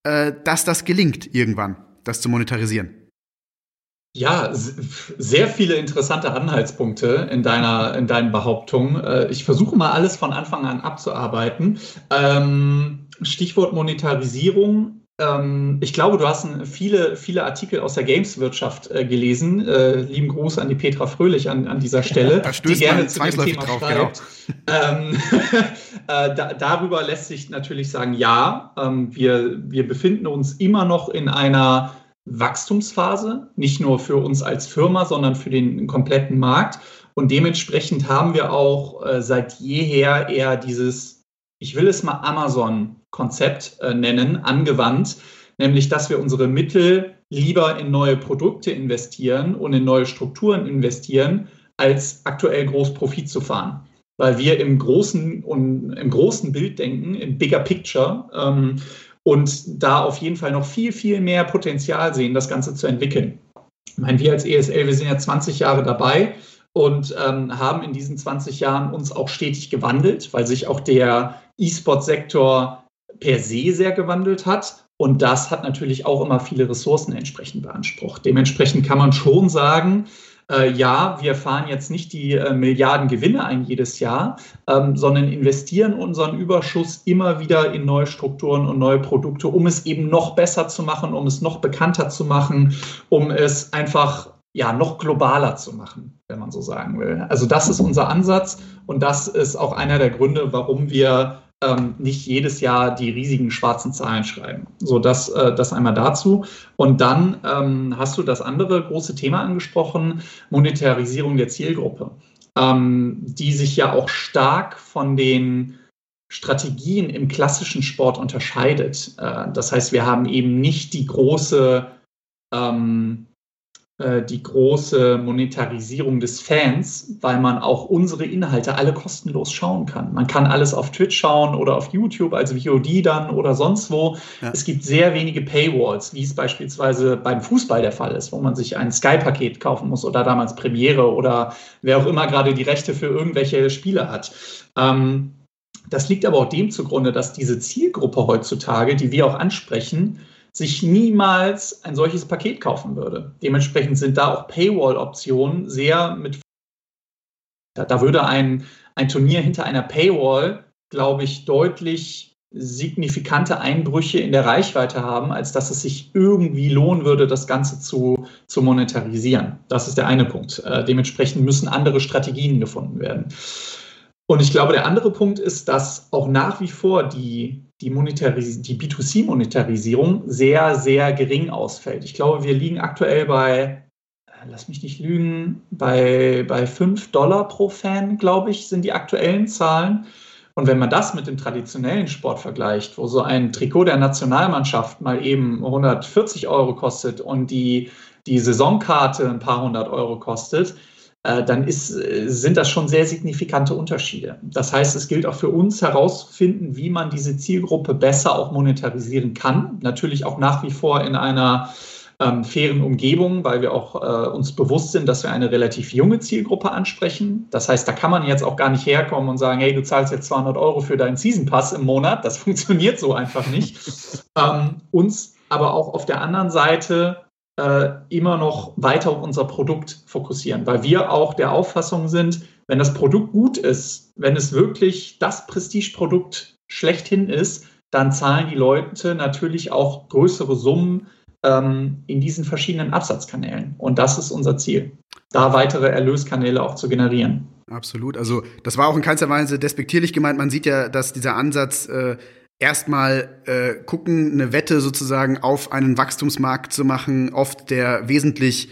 äh, dass das gelingt irgendwann, das zu monetarisieren. Ja, sehr viele interessante Anhaltspunkte in deiner, in deinen Behauptungen. Äh, ich versuche mal alles von Anfang an abzuarbeiten. Ähm, Stichwort Monetarisierung. Ähm, ich glaube, du hast viele, viele Artikel aus der Gameswirtschaft äh, gelesen. Äh, lieben Gruß an die Petra Fröhlich an, an dieser Stelle, da die gerne zu dem Thema drauf, schreibt. Genau. Äh, da, darüber lässt sich natürlich sagen, ja, wir, wir befinden uns immer noch in einer Wachstumsphase, nicht nur für uns als Firma, sondern für den kompletten Markt. Und dementsprechend haben wir auch äh, seit jeher eher dieses, ich will es mal Amazon-Konzept äh, nennen, angewandt, nämlich dass wir unsere Mittel lieber in neue Produkte investieren und in neue Strukturen investieren, als aktuell groß Profit zu fahren. Weil wir im großen und im großen Bild denken, im Bigger Picture. Ähm, und da auf jeden Fall noch viel, viel mehr Potenzial sehen, das Ganze zu entwickeln. Ich meine, wir als ESL, wir sind ja 20 Jahre dabei und ähm, haben in diesen 20 Jahren uns auch stetig gewandelt, weil sich auch der E-Sport-Sektor per se sehr gewandelt hat. Und das hat natürlich auch immer viele Ressourcen entsprechend beansprucht. Dementsprechend kann man schon sagen, äh, ja, wir fahren jetzt nicht die äh, Milliarden Gewinne ein jedes Jahr, ähm, sondern investieren unseren Überschuss immer wieder in neue Strukturen und neue Produkte, um es eben noch besser zu machen, um es noch bekannter zu machen, um es einfach ja, noch globaler zu machen, wenn man so sagen will. Also das ist unser Ansatz und das ist auch einer der Gründe, warum wir ähm, nicht jedes Jahr die riesigen schwarzen Zahlen schreiben. So, das, äh, das einmal dazu. Und dann ähm, hast du das andere große Thema angesprochen, Monetarisierung der Zielgruppe, ähm, die sich ja auch stark von den Strategien im klassischen Sport unterscheidet. Äh, das heißt, wir haben eben nicht die große ähm, äh, die große Monetarisierung des Fans, weil man auch unsere Inhalte alle kostenlos schauen kann. Man kann alles auf Twitch schauen oder auf YouTube, also VOD dann oder sonst wo. Ja. Es gibt sehr wenige Paywalls, wie es beispielsweise beim Fußball der Fall ist, wo man sich ein Sky-Paket kaufen muss oder damals Premiere oder wer auch immer gerade die Rechte für irgendwelche Spiele hat. Ähm, das liegt aber auch dem zugrunde, dass diese Zielgruppe heutzutage, die wir auch ansprechen, sich niemals ein solches Paket kaufen würde. Dementsprechend sind da auch Paywall-Optionen sehr mit. Da würde ein, ein Turnier hinter einer Paywall, glaube ich, deutlich signifikante Einbrüche in der Reichweite haben, als dass es sich irgendwie lohnen würde, das Ganze zu, zu monetarisieren. Das ist der eine Punkt. Äh, dementsprechend müssen andere Strategien gefunden werden. Und ich glaube, der andere Punkt ist, dass auch nach wie vor die, die, die B2C-Monetarisierung sehr, sehr gering ausfällt. Ich glaube, wir liegen aktuell bei, äh, lass mich nicht lügen, bei, bei 5 Dollar pro Fan, glaube ich, sind die aktuellen Zahlen. Und wenn man das mit dem traditionellen Sport vergleicht, wo so ein Trikot der Nationalmannschaft mal eben 140 Euro kostet und die, die Saisonkarte ein paar hundert Euro kostet, dann ist, äh, sind das schon sehr signifikante Unterschiede. Das heißt, es gilt auch für uns herauszufinden, wie man diese Zielgruppe besser auch monetarisieren kann. Natürlich auch nach wie vor in einer ähm, fairen Umgebung, weil wir auch äh, uns bewusst sind, dass wir eine relativ junge Zielgruppe ansprechen. Das heißt, da kann man jetzt auch gar nicht herkommen und sagen, hey, du zahlst jetzt 200 Euro für deinen Season Pass im Monat. Das funktioniert so einfach nicht. ähm, uns aber auch auf der anderen Seite äh, immer noch weiter auf unser Produkt fokussieren, weil wir auch der Auffassung sind, wenn das Produkt gut ist, wenn es wirklich das Prestigeprodukt schlechthin ist, dann zahlen die Leute natürlich auch größere Summen ähm, in diesen verschiedenen Absatzkanälen. Und das ist unser Ziel, da weitere Erlöskanäle auch zu generieren. Absolut. Also das war auch in keinster Weise despektierlich gemeint. Man sieht ja, dass dieser Ansatz äh, erstmal äh, gucken, eine Wette sozusagen auf einen Wachstumsmarkt zu machen, oft der wesentlich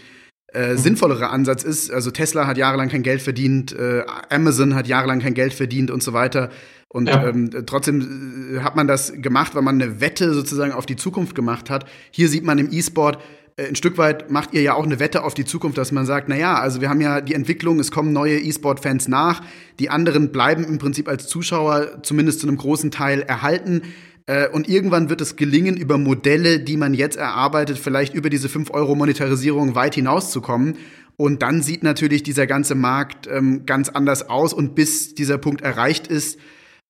äh, mhm. sinnvollere Ansatz ist. Also Tesla hat jahrelang kein Geld verdient, äh, Amazon hat jahrelang kein Geld verdient und so weiter. Und ja. ähm, trotzdem äh, hat man das gemacht, weil man eine Wette sozusagen auf die Zukunft gemacht hat. Hier sieht man im E-Sport, ein Stück weit macht ihr ja auch eine Wette auf die Zukunft, dass man sagt, na ja, also wir haben ja die Entwicklung, es kommen neue E-Sport-Fans nach, die anderen bleiben im Prinzip als Zuschauer zumindest zu einem großen Teil erhalten. Äh, und irgendwann wird es gelingen, über Modelle, die man jetzt erarbeitet, vielleicht über diese 5 Euro Monetarisierung weit hinauszukommen. Und dann sieht natürlich dieser ganze Markt ähm, ganz anders aus. Und bis dieser Punkt erreicht ist,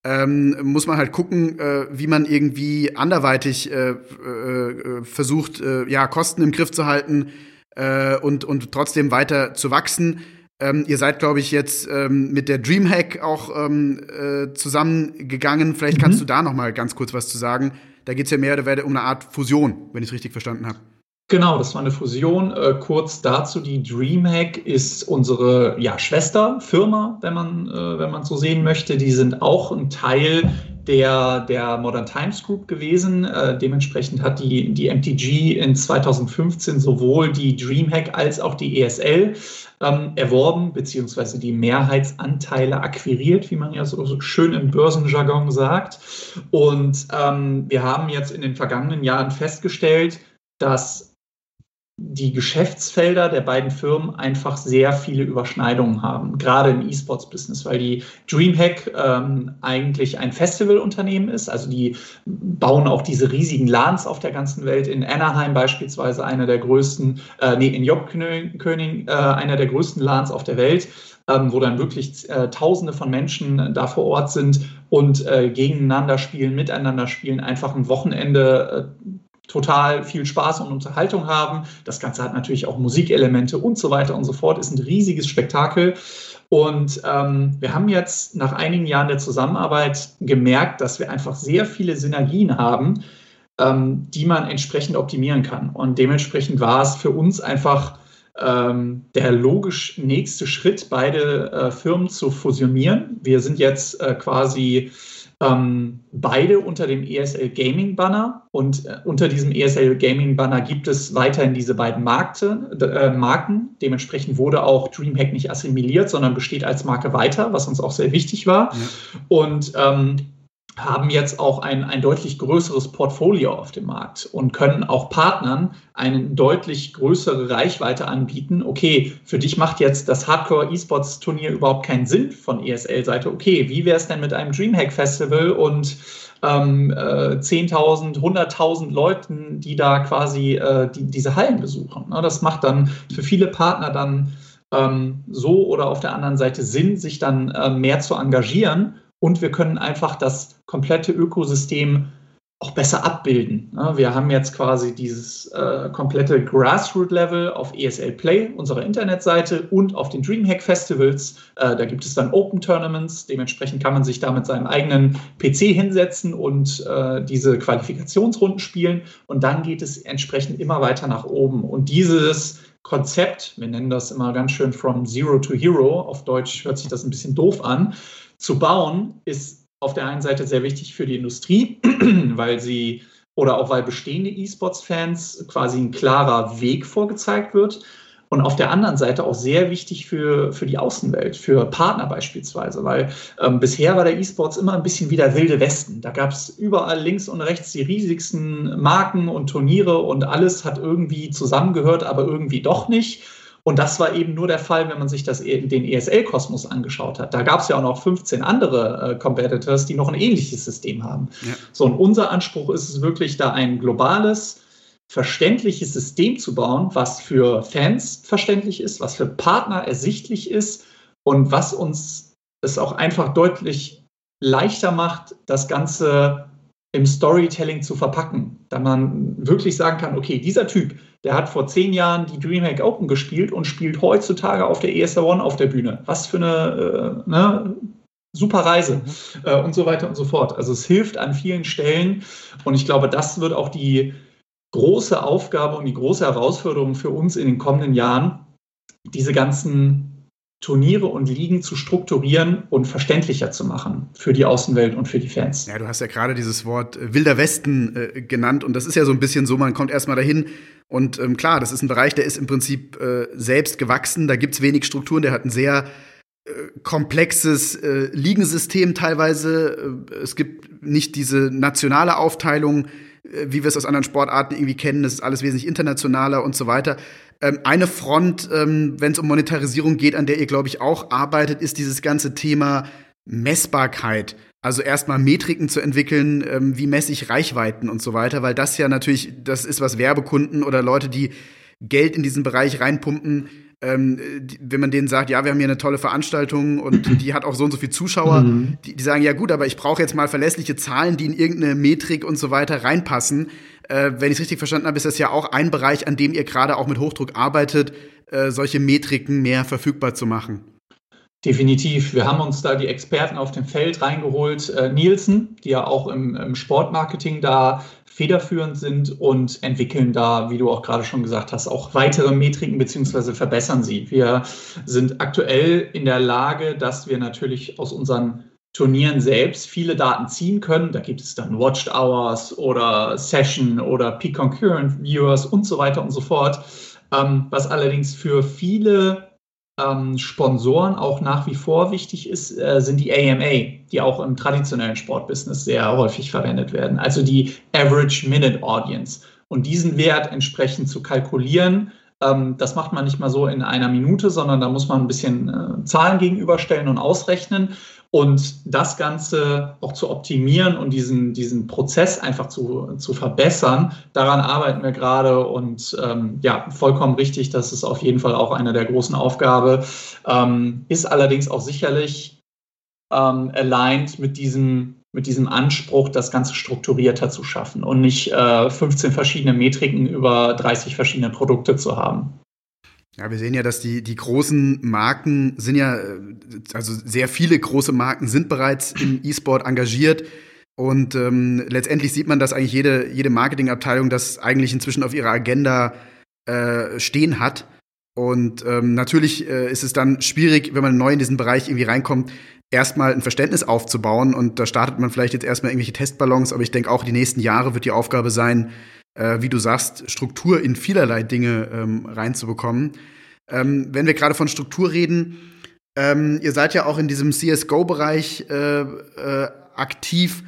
ähm, muss man halt gucken, äh, wie man irgendwie anderweitig äh, äh, versucht, äh, ja, Kosten im Griff zu halten äh, und, und trotzdem weiter zu wachsen. Ähm, ihr seid, glaube ich, jetzt ähm, mit der Dreamhack auch ähm, äh, zusammengegangen. Vielleicht kannst mhm. du da noch mal ganz kurz was zu sagen. Da geht es ja mehr oder weniger um eine Art Fusion, wenn ich es richtig verstanden habe. Genau, das war eine Fusion. Äh, kurz dazu, die DreamHack ist unsere ja, Schwesterfirma, wenn man, äh, wenn man so sehen möchte. Die sind auch ein Teil der, der Modern Times Group gewesen. Äh, dementsprechend hat die, die MTG in 2015 sowohl die DreamHack als auch die ESL ähm, erworben, beziehungsweise die Mehrheitsanteile akquiriert, wie man ja so, so schön im Börsenjargon sagt. Und ähm, wir haben jetzt in den vergangenen Jahren festgestellt, dass die Geschäftsfelder der beiden Firmen einfach sehr viele Überschneidungen haben, gerade im E-Sports-Business, weil die DreamHack ähm, eigentlich ein Festivalunternehmen ist. Also die bauen auch diese riesigen LANs auf der ganzen Welt. In Anaheim beispielsweise einer der größten, äh, nee, in Jobkönig äh, einer der größten LANs auf der Welt. Ähm, wo dann wirklich äh, Tausende von Menschen da vor Ort sind und äh, gegeneinander spielen, miteinander spielen, einfach ein Wochenende äh, total viel Spaß und Unterhaltung haben. Das Ganze hat natürlich auch Musikelemente und so weiter und so fort, ist ein riesiges Spektakel. Und ähm, wir haben jetzt nach einigen Jahren der Zusammenarbeit gemerkt, dass wir einfach sehr viele Synergien haben, ähm, die man entsprechend optimieren kann. Und dementsprechend war es für uns einfach ähm, der logisch nächste Schritt, beide äh, Firmen zu fusionieren. Wir sind jetzt äh, quasi ähm, beide unter dem ESL Gaming Banner und äh, unter diesem ESL Gaming Banner gibt es weiterhin diese beiden Markte, äh, Marken. Dementsprechend wurde auch DreamHack nicht assimiliert, sondern besteht als Marke weiter, was uns auch sehr wichtig war. Ja. Und ähm, haben jetzt auch ein, ein deutlich größeres Portfolio auf dem Markt und können auch Partnern eine deutlich größere Reichweite anbieten. Okay, für dich macht jetzt das Hardcore-E-Sports-Turnier überhaupt keinen Sinn von ESL-Seite. Okay, wie wäre es denn mit einem Dreamhack-Festival und ähm, äh, 10.000, 100.000 Leuten, die da quasi äh, die, diese Hallen besuchen? Ne, das macht dann für viele Partner dann ähm, so oder auf der anderen Seite Sinn, sich dann äh, mehr zu engagieren und wir können einfach das komplette Ökosystem auch besser abbilden. Wir haben jetzt quasi dieses äh, komplette Grassroot-Level auf ESL Play, unserer Internetseite und auf den Dreamhack Festivals. Äh, da gibt es dann Open Tournaments. Dementsprechend kann man sich da mit seinem eigenen PC hinsetzen und äh, diese Qualifikationsrunden spielen. Und dann geht es entsprechend immer weiter nach oben. Und dieses Konzept, wir nennen das immer ganz schön from Zero to Hero, auf Deutsch hört sich das ein bisschen doof an, zu bauen, ist auf der einen Seite sehr wichtig für die Industrie, weil sie oder auch weil bestehende E-Sports-Fans quasi ein klarer Weg vorgezeigt wird. Und auf der anderen Seite auch sehr wichtig für, für die Außenwelt, für Partner beispielsweise, weil ähm, bisher war der E-Sports immer ein bisschen wie der wilde Westen. Da gab es überall links und rechts die riesigsten Marken und Turniere und alles hat irgendwie zusammengehört, aber irgendwie doch nicht. Und das war eben nur der Fall, wenn man sich das, e, den ESL-Kosmos angeschaut hat. Da gab es ja auch noch 15 andere äh, Competitors, die noch ein ähnliches System haben. Ja. So, und unser Anspruch ist es wirklich, da ein globales, verständliches System zu bauen, was für Fans verständlich ist, was für Partner ersichtlich ist und was uns es auch einfach deutlich leichter macht, das Ganze im Storytelling zu verpacken. Da man wirklich sagen kann, okay, dieser Typ, der hat vor zehn Jahren die DreamHack Open gespielt und spielt heutzutage auf der ESL One auf der Bühne. Was für eine äh, ne, super Reise mhm. äh, und so weiter und so fort. Also es hilft an vielen Stellen und ich glaube, das wird auch die, große Aufgabe und die große Herausforderung für uns in den kommenden Jahren, diese ganzen Turniere und Ligen zu strukturieren und verständlicher zu machen für die Außenwelt und für die Fans. Ja, du hast ja gerade dieses Wort äh, Wilder Westen äh, genannt und das ist ja so ein bisschen so, man kommt erstmal dahin und ähm, klar, das ist ein Bereich, der ist im Prinzip äh, selbst gewachsen, da gibt's wenig Strukturen, der hat ein sehr äh, komplexes äh, Ligensystem teilweise. Äh, es gibt nicht diese nationale Aufteilung, wie wir es aus anderen Sportarten irgendwie kennen. Das ist alles wesentlich internationaler und so weiter. Ähm, eine Front, ähm, wenn es um Monetarisierung geht, an der ihr, glaube ich, auch arbeitet, ist dieses ganze Thema Messbarkeit. Also erstmal Metriken zu entwickeln, ähm, wie messe ich Reichweiten und so weiter, weil das ja natürlich, das ist was Werbekunden oder Leute, die Geld in diesen Bereich reinpumpen, ähm, die, wenn man denen sagt, ja, wir haben hier eine tolle Veranstaltung und die hat auch so und so viele Zuschauer, mhm. die, die, sagen, ja gut, aber ich brauche jetzt mal verlässliche Zahlen, die in irgendeine Metrik und so weiter reinpassen. Äh, wenn ich es richtig verstanden habe, ist das ja auch ein Bereich, an dem ihr gerade auch mit Hochdruck arbeitet, äh, solche Metriken mehr verfügbar zu machen. Definitiv. Wir haben uns da die Experten auf dem Feld reingeholt. Äh, Nielsen, die ja auch im, im, Sportmarketing da federführend sind und entwickeln da, wie du auch gerade schon gesagt hast, auch weitere Metriken beziehungsweise verbessern sie. Wir sind aktuell in der Lage, dass wir natürlich aus unseren Turnieren selbst viele Daten ziehen können. Da gibt es dann Watched Hours oder Session oder Peak Concurrent Viewers und so weiter und so fort. Ähm, was allerdings für viele ähm, Sponsoren auch nach wie vor wichtig ist, äh, sind die AMA, die auch im traditionellen Sportbusiness sehr häufig verwendet werden. Also die Average Minute Audience. Und diesen Wert entsprechend zu kalkulieren, ähm, das macht man nicht mal so in einer Minute, sondern da muss man ein bisschen äh, Zahlen gegenüberstellen und ausrechnen. Und das Ganze auch zu optimieren und diesen, diesen Prozess einfach zu, zu verbessern, daran arbeiten wir gerade. Und ähm, ja, vollkommen richtig, das ist auf jeden Fall auch eine der großen Aufgaben. Ähm, ist allerdings auch sicherlich ähm, aligned mit diesem, mit diesem Anspruch, das Ganze strukturierter zu schaffen und nicht äh, 15 verschiedene Metriken über 30 verschiedene Produkte zu haben. Ja, wir sehen ja, dass die, die großen Marken sind ja, äh, also sehr viele große Marken sind bereits im E-Sport engagiert. Und ähm, letztendlich sieht man, dass eigentlich jede, jede Marketingabteilung das eigentlich inzwischen auf ihrer Agenda äh, stehen hat. Und ähm, natürlich äh, ist es dann schwierig, wenn man neu in diesen Bereich irgendwie reinkommt, erstmal ein Verständnis aufzubauen. Und da startet man vielleicht jetzt erstmal irgendwelche Testballons, aber ich denke auch die nächsten Jahre wird die Aufgabe sein, äh, wie du sagst, Struktur in vielerlei Dinge ähm, reinzubekommen. Ähm, wenn wir gerade von Struktur reden, ähm, ihr seid ja auch in diesem CSGO-Bereich äh, äh, aktiv.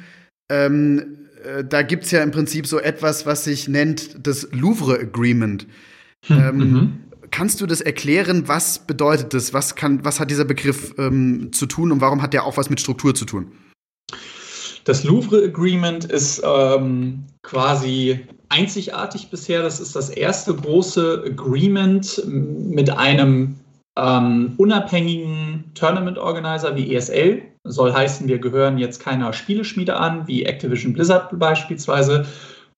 Ähm, äh, da gibt es ja im Prinzip so etwas, was sich nennt das Louvre Agreement. Hm, ähm, mhm. Kannst du das erklären? Was bedeutet das? Was, kann, was hat dieser Begriff ähm, zu tun und warum hat der auch was mit Struktur zu tun? Das Louvre Agreement ist ähm, quasi einzigartig bisher. Das ist das erste große Agreement mit einem ähm, unabhängigen Tournament Organizer wie ESL. Soll heißen, wir gehören jetzt keiner Spieleschmiede an, wie Activision Blizzard beispielsweise.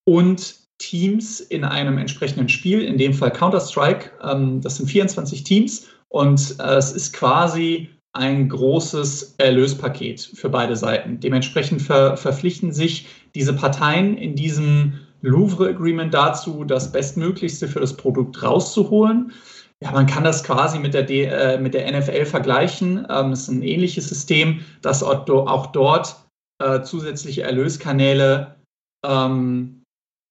Und Teams in einem entsprechenden Spiel, in dem Fall Counter-Strike. Ähm, das sind 24 Teams und äh, es ist quasi ein großes Erlöspaket für beide Seiten. Dementsprechend ver verpflichten sich diese Parteien in diesem Louvre Agreement dazu, das Bestmöglichste für das Produkt rauszuholen. Ja, man kann das quasi mit der, D äh, mit der NFL vergleichen. Ähm, es ist ein ähnliches System, dass auch dort äh, zusätzliche Erlöskanäle ähm,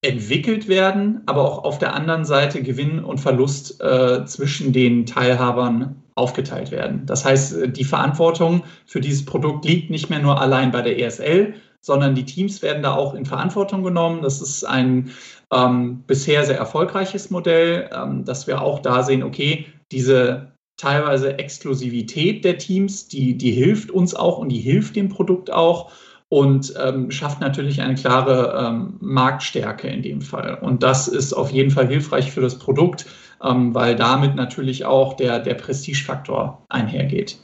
entwickelt werden, aber auch auf der anderen Seite Gewinn und Verlust äh, zwischen den Teilhabern aufgeteilt werden. Das heißt, die Verantwortung für dieses Produkt liegt nicht mehr nur allein bei der ESL, sondern die Teams werden da auch in Verantwortung genommen. Das ist ein ähm, bisher sehr erfolgreiches Modell, ähm, dass wir auch da sehen, okay, diese teilweise Exklusivität der Teams, die, die hilft uns auch und die hilft dem Produkt auch und ähm, schafft natürlich eine klare ähm, Marktstärke in dem Fall. Und das ist auf jeden Fall hilfreich für das Produkt, ähm, weil damit natürlich auch der, der Prestigefaktor einhergeht.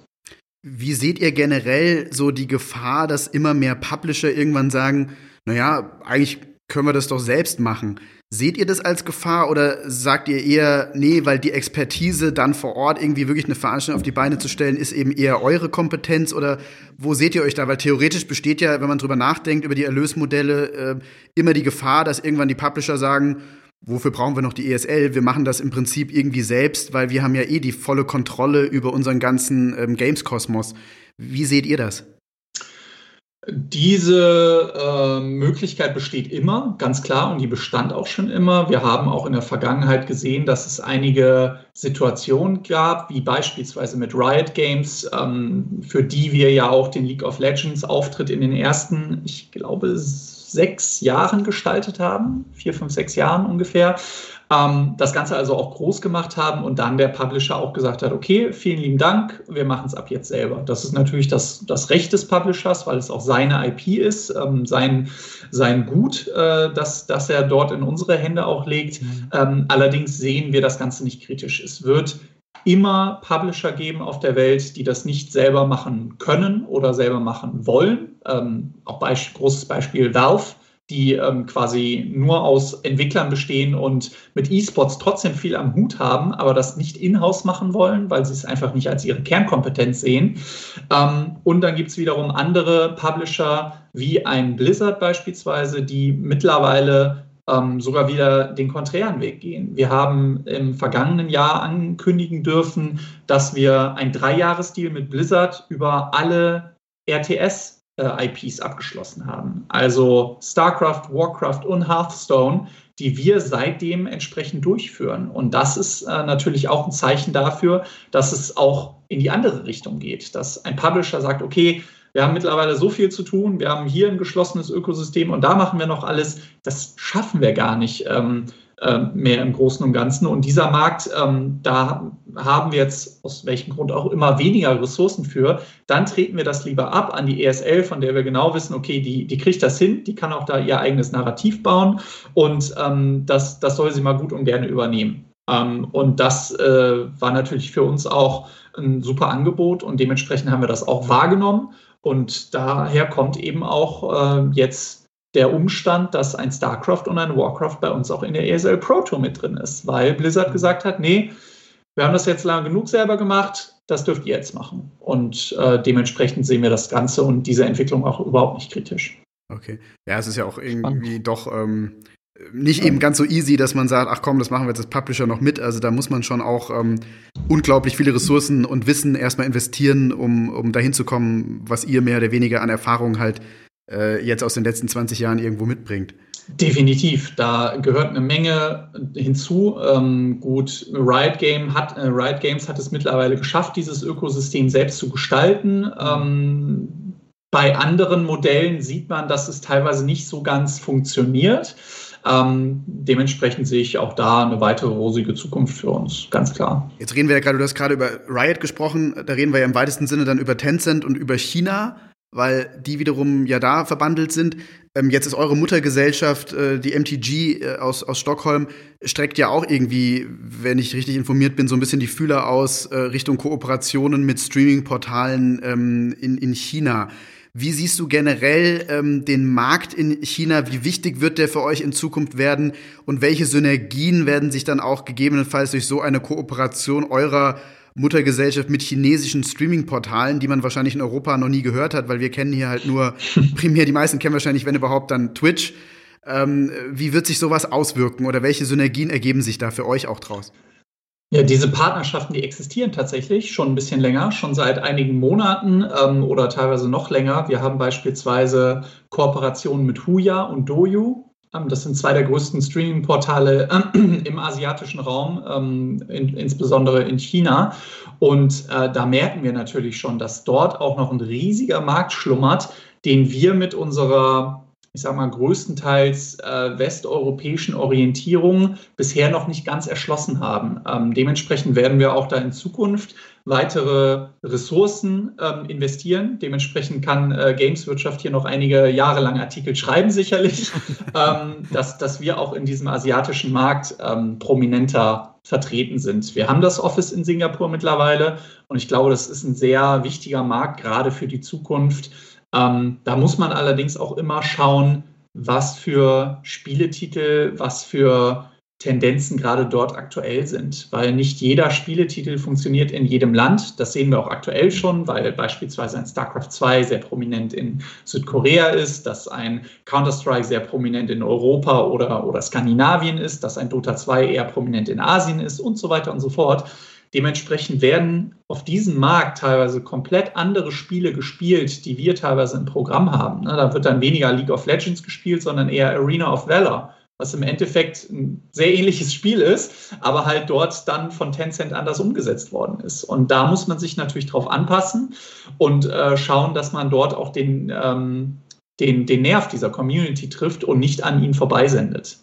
Wie seht ihr generell so die Gefahr, dass immer mehr Publisher irgendwann sagen, naja, eigentlich können wir das doch selbst machen. Seht ihr das als Gefahr oder sagt ihr eher, nee, weil die Expertise dann vor Ort irgendwie wirklich eine Veranstaltung auf die Beine zu stellen, ist eben eher eure Kompetenz oder wo seht ihr euch da? Weil theoretisch besteht ja, wenn man drüber nachdenkt, über die Erlösmodelle, äh, immer die Gefahr, dass irgendwann die Publisher sagen, wofür brauchen wir noch die ESL? Wir machen das im Prinzip irgendwie selbst, weil wir haben ja eh die volle Kontrolle über unseren ganzen ähm, Games-Kosmos. Wie seht ihr das? Diese äh, Möglichkeit besteht immer, ganz klar, und die bestand auch schon immer. Wir haben auch in der Vergangenheit gesehen, dass es einige Situationen gab, wie beispielsweise mit Riot Games, ähm, für die wir ja auch den League of Legends Auftritt in den ersten, ich glaube, sechs Jahren gestaltet haben, vier, fünf, sechs Jahren ungefähr. Ähm, das Ganze also auch groß gemacht haben und dann der Publisher auch gesagt hat, okay, vielen lieben Dank, wir machen es ab jetzt selber. Das ist natürlich das, das Recht des Publishers, weil es auch seine IP ist, ähm, sein, sein Gut, äh, das, das er dort in unsere Hände auch legt. Mhm. Ähm, allerdings sehen wir das Ganze nicht kritisch. Es wird immer Publisher geben auf der Welt, die das nicht selber machen können oder selber machen wollen. Ähm, auch Beisp großes Beispiel Valve, die ähm, quasi nur aus Entwicklern bestehen und mit E-Sports trotzdem viel am Hut haben, aber das nicht in-house machen wollen, weil sie es einfach nicht als ihre Kernkompetenz sehen. Ähm, und dann gibt es wiederum andere Publisher wie ein Blizzard beispielsweise, die mittlerweile ähm, sogar wieder den konträren Weg gehen. Wir haben im vergangenen Jahr ankündigen dürfen, dass wir ein Dreijahresdeal mit Blizzard über alle RTS äh, IPs abgeschlossen haben. Also StarCraft, Warcraft und Hearthstone, die wir seitdem entsprechend durchführen. Und das ist äh, natürlich auch ein Zeichen dafür, dass es auch in die andere Richtung geht, dass ein Publisher sagt, okay, wir haben mittlerweile so viel zu tun, wir haben hier ein geschlossenes Ökosystem und da machen wir noch alles. Das schaffen wir gar nicht ähm, äh, mehr im Großen und Ganzen. Und dieser Markt, ähm, da haben wir jetzt aus welchem Grund auch immer weniger Ressourcen für. Dann treten wir das lieber ab an die ESL, von der wir genau wissen, okay, die, die kriegt das hin, die kann auch da ihr eigenes Narrativ bauen und ähm, das, das soll sie mal gut und gerne übernehmen. Ähm, und das äh, war natürlich für uns auch ein super Angebot und dementsprechend haben wir das auch wahrgenommen und daher kommt eben auch äh, jetzt der Umstand, dass ein StarCraft und ein Warcraft bei uns auch in der ESL Pro Tour mit drin ist, weil Blizzard gesagt hat, nee, wir haben das jetzt lange genug selber gemacht, das dürft ihr jetzt machen. Und äh, dementsprechend sehen wir das Ganze und diese Entwicklung auch überhaupt nicht kritisch. Okay. Ja, es ist ja auch irgendwie Spannend. doch ähm, nicht eben ganz so easy, dass man sagt, ach komm, das machen wir jetzt als Publisher noch mit. Also da muss man schon auch ähm, unglaublich viele Ressourcen und Wissen erstmal investieren, um, um dahin zu kommen, was ihr mehr oder weniger an Erfahrung halt äh, jetzt aus den letzten 20 Jahren irgendwo mitbringt. Definitiv, da gehört eine Menge hinzu. Ähm, gut, Riot, Game hat, äh, Riot Games hat es mittlerweile geschafft, dieses Ökosystem selbst zu gestalten. Ähm, bei anderen Modellen sieht man, dass es teilweise nicht so ganz funktioniert. Ähm, dementsprechend sehe ich auch da eine weitere rosige Zukunft für uns, ganz klar. Jetzt reden wir ja gerade, du hast gerade über Riot gesprochen, da reden wir ja im weitesten Sinne dann über Tencent und über China, weil die wiederum ja da verbandelt sind. Ähm, jetzt ist eure Muttergesellschaft, äh, die MTG äh, aus, aus Stockholm, streckt ja auch irgendwie, wenn ich richtig informiert bin, so ein bisschen die Fühler aus äh, Richtung Kooperationen mit Streaming-Portalen ähm, in, in China. Wie siehst du generell ähm, den Markt in China? Wie wichtig wird der für euch in Zukunft werden? Und welche Synergien werden sich dann auch gegebenenfalls durch so eine Kooperation eurer Muttergesellschaft mit chinesischen Streaming-Portalen, die man wahrscheinlich in Europa noch nie gehört hat, weil wir kennen hier halt nur primär, die meisten kennen wahrscheinlich, wenn überhaupt, dann Twitch. Ähm, wie wird sich sowas auswirken oder welche Synergien ergeben sich da für euch auch draus? Ja, diese Partnerschaften, die existieren tatsächlich schon ein bisschen länger, schon seit einigen Monaten ähm, oder teilweise noch länger. Wir haben beispielsweise Kooperationen mit Huya und Doyu. Ähm, das sind zwei der größten Streaming-Portale äh, im asiatischen Raum, ähm, in, insbesondere in China. Und äh, da merken wir natürlich schon, dass dort auch noch ein riesiger Markt schlummert, den wir mit unserer ich sage mal, größtenteils äh, westeuropäischen Orientierung bisher noch nicht ganz erschlossen haben. Ähm, dementsprechend werden wir auch da in Zukunft weitere Ressourcen ähm, investieren. Dementsprechend kann äh, Gameswirtschaft hier noch einige Jahre lang Artikel schreiben, sicherlich, ähm, dass, dass wir auch in diesem asiatischen Markt ähm, prominenter vertreten sind. Wir haben das Office in Singapur mittlerweile und ich glaube, das ist ein sehr wichtiger Markt, gerade für die Zukunft ähm, da muss man allerdings auch immer schauen, was für Spieletitel, was für Tendenzen gerade dort aktuell sind, weil nicht jeder Spieletitel funktioniert in jedem Land. Das sehen wir auch aktuell schon, weil beispielsweise ein StarCraft 2 sehr prominent in Südkorea ist, dass ein Counter-Strike sehr prominent in Europa oder, oder Skandinavien ist, dass ein Dota 2 eher prominent in Asien ist und so weiter und so fort. Dementsprechend werden auf diesem Markt teilweise komplett andere Spiele gespielt, die wir teilweise im Programm haben. Da wird dann weniger League of Legends gespielt, sondern eher Arena of Valor was im Endeffekt ein sehr ähnliches Spiel ist, aber halt dort dann von Tencent anders umgesetzt worden ist. Und da muss man sich natürlich drauf anpassen und äh, schauen, dass man dort auch den, ähm, den, den Nerv dieser Community trifft und nicht an ihn vorbeisendet.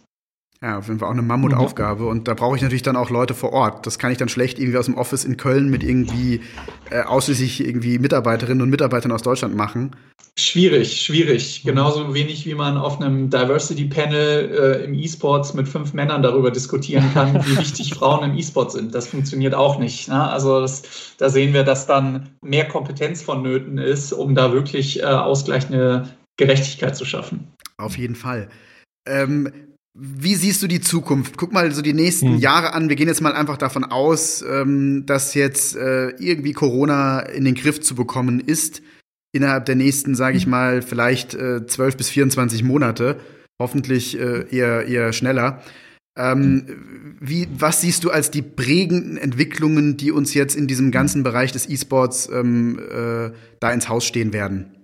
Ja, auf jeden Fall auch eine Mammutaufgabe. Und da brauche ich natürlich dann auch Leute vor Ort. Das kann ich dann schlecht irgendwie aus dem Office in Köln mit irgendwie äh, ausschließlich irgendwie Mitarbeiterinnen und Mitarbeitern aus Deutschland machen. Schwierig, schwierig. Genauso wenig wie man auf einem Diversity-Panel äh, im E-Sports mit fünf Männern darüber diskutieren kann, wie wichtig Frauen im E-Sport sind. Das funktioniert auch nicht. Ne? Also das, da sehen wir, dass dann mehr Kompetenz vonnöten ist, um da wirklich äh, ausgleichende Gerechtigkeit zu schaffen. Auf jeden Fall. Ähm, wie siehst du die Zukunft? Guck mal so die nächsten hm. Jahre an. Wir gehen jetzt mal einfach davon aus, ähm, dass jetzt äh, irgendwie Corona in den Griff zu bekommen ist. Innerhalb der nächsten, sage ich hm. mal, vielleicht äh, 12 bis 24 Monate. Hoffentlich äh, eher, eher schneller. Ähm, wie, was siehst du als die prägenden Entwicklungen, die uns jetzt in diesem ganzen Bereich des E-Sports ähm, äh, da ins Haus stehen werden?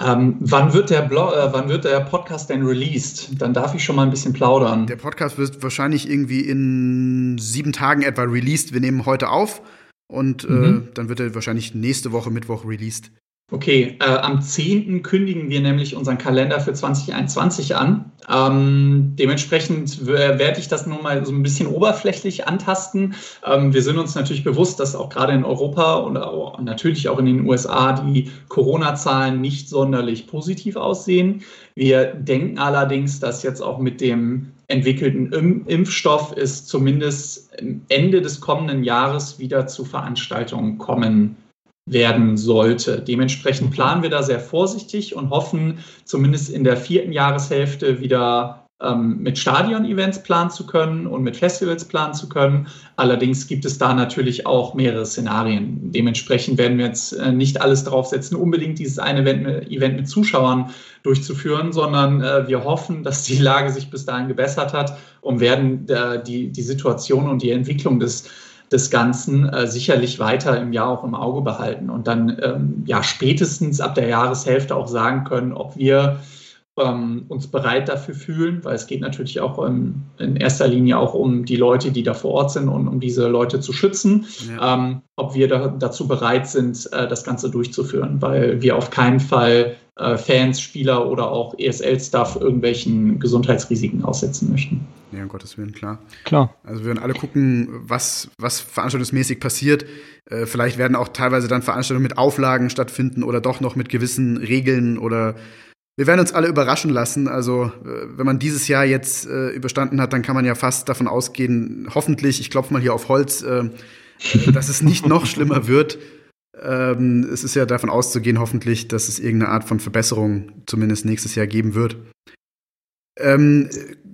Ähm, wann, wird der Blog, äh, wann wird der Podcast denn released? Dann darf ich schon mal ein bisschen plaudern. Der Podcast wird wahrscheinlich irgendwie in sieben Tagen etwa released. Wir nehmen heute auf und äh, mhm. dann wird er wahrscheinlich nächste Woche Mittwoch released. Okay, äh, am 10. kündigen wir nämlich unseren Kalender für 2021 an. Ähm, dementsprechend werde ich das nun mal so ein bisschen oberflächlich antasten. Ähm, wir sind uns natürlich bewusst, dass auch gerade in Europa und auch, natürlich auch in den USA die Corona-Zahlen nicht sonderlich positiv aussehen. Wir denken allerdings, dass jetzt auch mit dem entwickelten Impfstoff es zumindest Ende des kommenden Jahres wieder zu Veranstaltungen kommen werden sollte. Dementsprechend planen wir da sehr vorsichtig und hoffen zumindest in der vierten Jahreshälfte wieder ähm, mit Stadion-Events planen zu können und mit Festivals planen zu können. Allerdings gibt es da natürlich auch mehrere Szenarien. Dementsprechend werden wir jetzt äh, nicht alles draufsetzen, unbedingt dieses eine Event, Event mit Zuschauern durchzuführen, sondern äh, wir hoffen, dass die Lage sich bis dahin gebessert hat und werden äh, die, die Situation und die Entwicklung des des Ganzen äh, sicherlich weiter im Jahr auch im Auge behalten und dann ähm, ja spätestens ab der Jahreshälfte auch sagen können, ob wir ähm, uns bereit dafür fühlen, weil es geht natürlich auch in, in, erster Linie auch um die Leute, die da vor Ort sind und um diese Leute zu schützen, ja. ähm, ob wir da, dazu bereit sind, äh, das Ganze durchzuführen, weil wir auf keinen Fall Fans, Spieler oder auch ESL-Staff irgendwelchen Gesundheitsrisiken aussetzen möchten. Ja, um Gottes Willen, klar. Klar. Also wir werden alle gucken, was, was veranstaltungsmäßig passiert. Äh, vielleicht werden auch teilweise dann Veranstaltungen mit Auflagen stattfinden oder doch noch mit gewissen Regeln oder wir werden uns alle überraschen lassen. Also, äh, wenn man dieses Jahr jetzt äh, überstanden hat, dann kann man ja fast davon ausgehen, hoffentlich, ich klopfe mal hier auf Holz, äh, dass es nicht noch schlimmer wird. Ähm, es ist ja davon auszugehen, hoffentlich, dass es irgendeine Art von Verbesserung zumindest nächstes Jahr geben wird. Ähm,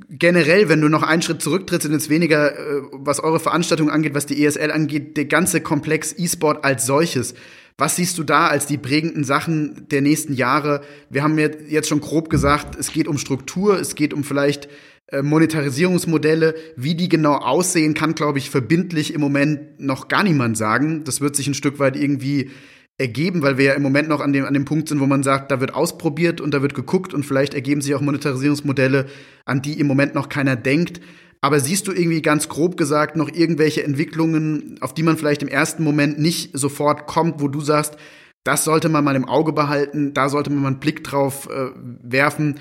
generell, wenn du noch einen Schritt zurücktrittst und jetzt weniger, äh, was eure Veranstaltung angeht, was die ESL angeht, der ganze Komplex E-Sport als solches. Was siehst du da als die prägenden Sachen der nächsten Jahre? Wir haben jetzt schon grob gesagt, es geht um Struktur, es geht um vielleicht Monetarisierungsmodelle. Wie die genau aussehen, kann, glaube ich, verbindlich im Moment noch gar niemand sagen. Das wird sich ein Stück weit irgendwie ergeben, weil wir ja im Moment noch an dem, an dem Punkt sind, wo man sagt, da wird ausprobiert und da wird geguckt und vielleicht ergeben sich auch Monetarisierungsmodelle, an die im Moment noch keiner denkt. Aber siehst du irgendwie ganz grob gesagt noch irgendwelche Entwicklungen, auf die man vielleicht im ersten Moment nicht sofort kommt, wo du sagst, das sollte man mal im Auge behalten, da sollte man mal einen Blick drauf äh, werfen.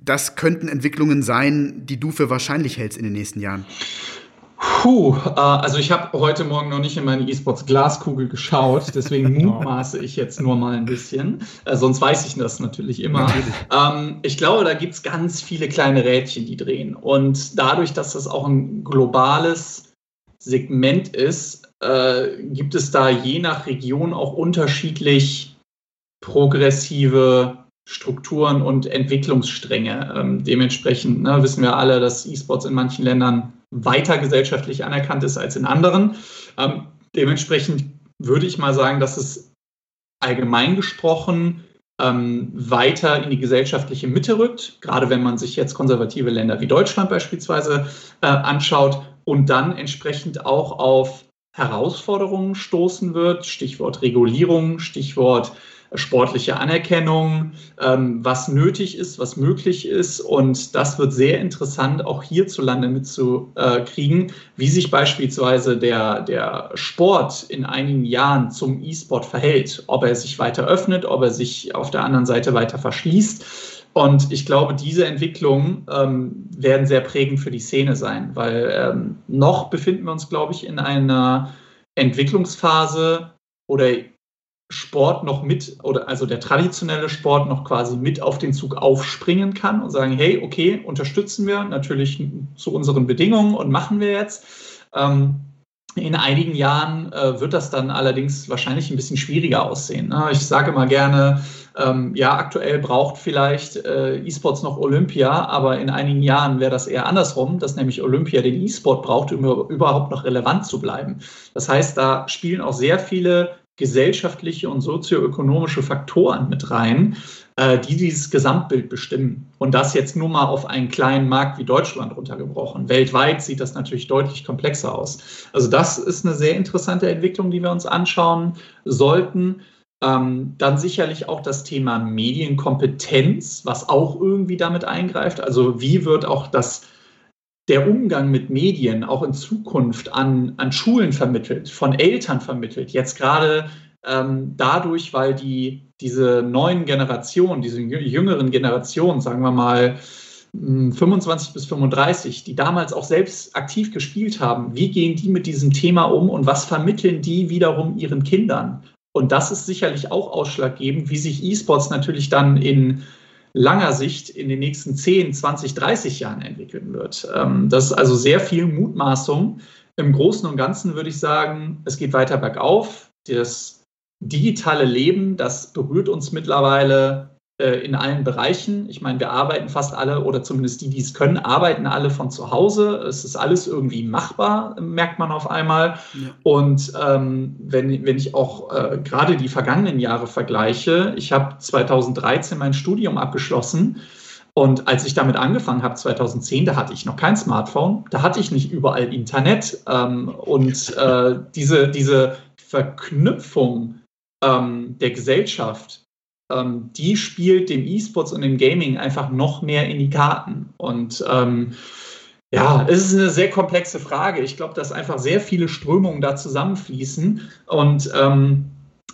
Das könnten Entwicklungen sein, die du für wahrscheinlich hältst in den nächsten Jahren. Puh, äh, also ich habe heute Morgen noch nicht in meine E-Sports Glaskugel geschaut, deswegen mutmaße ich jetzt nur mal ein bisschen. Äh, sonst weiß ich das natürlich immer. Natürlich. Ähm, ich glaube, da gibt es ganz viele kleine Rädchen, die drehen. Und dadurch, dass das auch ein globales Segment ist, äh, gibt es da je nach Region auch unterschiedlich progressive Strukturen und Entwicklungsstränge. Ähm, dementsprechend ne, wissen wir alle, dass E-Sports in manchen Ländern weiter gesellschaftlich anerkannt ist als in anderen. Ähm, dementsprechend würde ich mal sagen, dass es allgemein gesprochen ähm, weiter in die gesellschaftliche Mitte rückt, gerade wenn man sich jetzt konservative Länder wie Deutschland beispielsweise äh, anschaut und dann entsprechend auch auf Herausforderungen stoßen wird, Stichwort Regulierung, Stichwort sportliche Anerkennung, ähm, was nötig ist, was möglich ist. Und das wird sehr interessant auch hierzulande mitzukriegen, wie sich beispielsweise der, der Sport in einigen Jahren zum E-Sport verhält, ob er sich weiter öffnet, ob er sich auf der anderen Seite weiter verschließt. Und ich glaube, diese Entwicklungen ähm, werden sehr prägend für die Szene sein, weil ähm, noch befinden wir uns, glaube ich, in einer Entwicklungsphase oder Sport noch mit, oder also der traditionelle Sport noch quasi mit auf den Zug aufspringen kann und sagen, hey, okay, unterstützen wir natürlich zu unseren Bedingungen und machen wir jetzt. Ähm, in einigen Jahren äh, wird das dann allerdings wahrscheinlich ein bisschen schwieriger aussehen. Ne? Ich sage mal gerne, ähm, ja, aktuell braucht vielleicht äh, E-Sports noch Olympia, aber in einigen Jahren wäre das eher andersrum, dass nämlich Olympia den E-Sport braucht, um überhaupt noch relevant zu bleiben. Das heißt, da spielen auch sehr viele gesellschaftliche und sozioökonomische Faktoren mit rein, äh, die dieses Gesamtbild bestimmen. Und das jetzt nur mal auf einen kleinen Markt wie Deutschland runtergebrochen. Weltweit sieht das natürlich deutlich komplexer aus. Also das ist eine sehr interessante Entwicklung, die wir uns anschauen sollten. Ähm, dann sicherlich auch das Thema Medienkompetenz, was auch irgendwie damit eingreift. Also wie wird auch das der Umgang mit Medien auch in Zukunft an, an Schulen vermittelt, von Eltern vermittelt. Jetzt gerade ähm, dadurch, weil die, diese neuen Generationen, diese jüngeren Generationen, sagen wir mal 25 hm, bis 35, die damals auch selbst aktiv gespielt haben, wie gehen die mit diesem Thema um und was vermitteln die wiederum ihren Kindern? Und das ist sicherlich auch ausschlaggebend, wie sich E-Sports natürlich dann in langer Sicht in den nächsten 10, 20, 30 Jahren entwickeln wird. Ähm, das ist also sehr viel Mutmaßung. Im Großen und Ganzen würde ich sagen, es geht weiter bergauf. Das digitale Leben, das berührt uns mittlerweile in allen Bereichen. Ich meine, wir arbeiten fast alle, oder zumindest die, die es können, arbeiten alle von zu Hause. Es ist alles irgendwie machbar, merkt man auf einmal. Ja. Und ähm, wenn, wenn ich auch äh, gerade die vergangenen Jahre vergleiche, ich habe 2013 mein Studium abgeschlossen. Und als ich damit angefangen habe, 2010, da hatte ich noch kein Smartphone, da hatte ich nicht überall Internet. Ähm, und äh, diese, diese Verknüpfung ähm, der Gesellschaft ähm, die spielt dem E-Sports und dem Gaming einfach noch mehr in die Karten. Und ähm, ja, es ist eine sehr komplexe Frage. Ich glaube, dass einfach sehr viele Strömungen da zusammenfließen. Und ähm,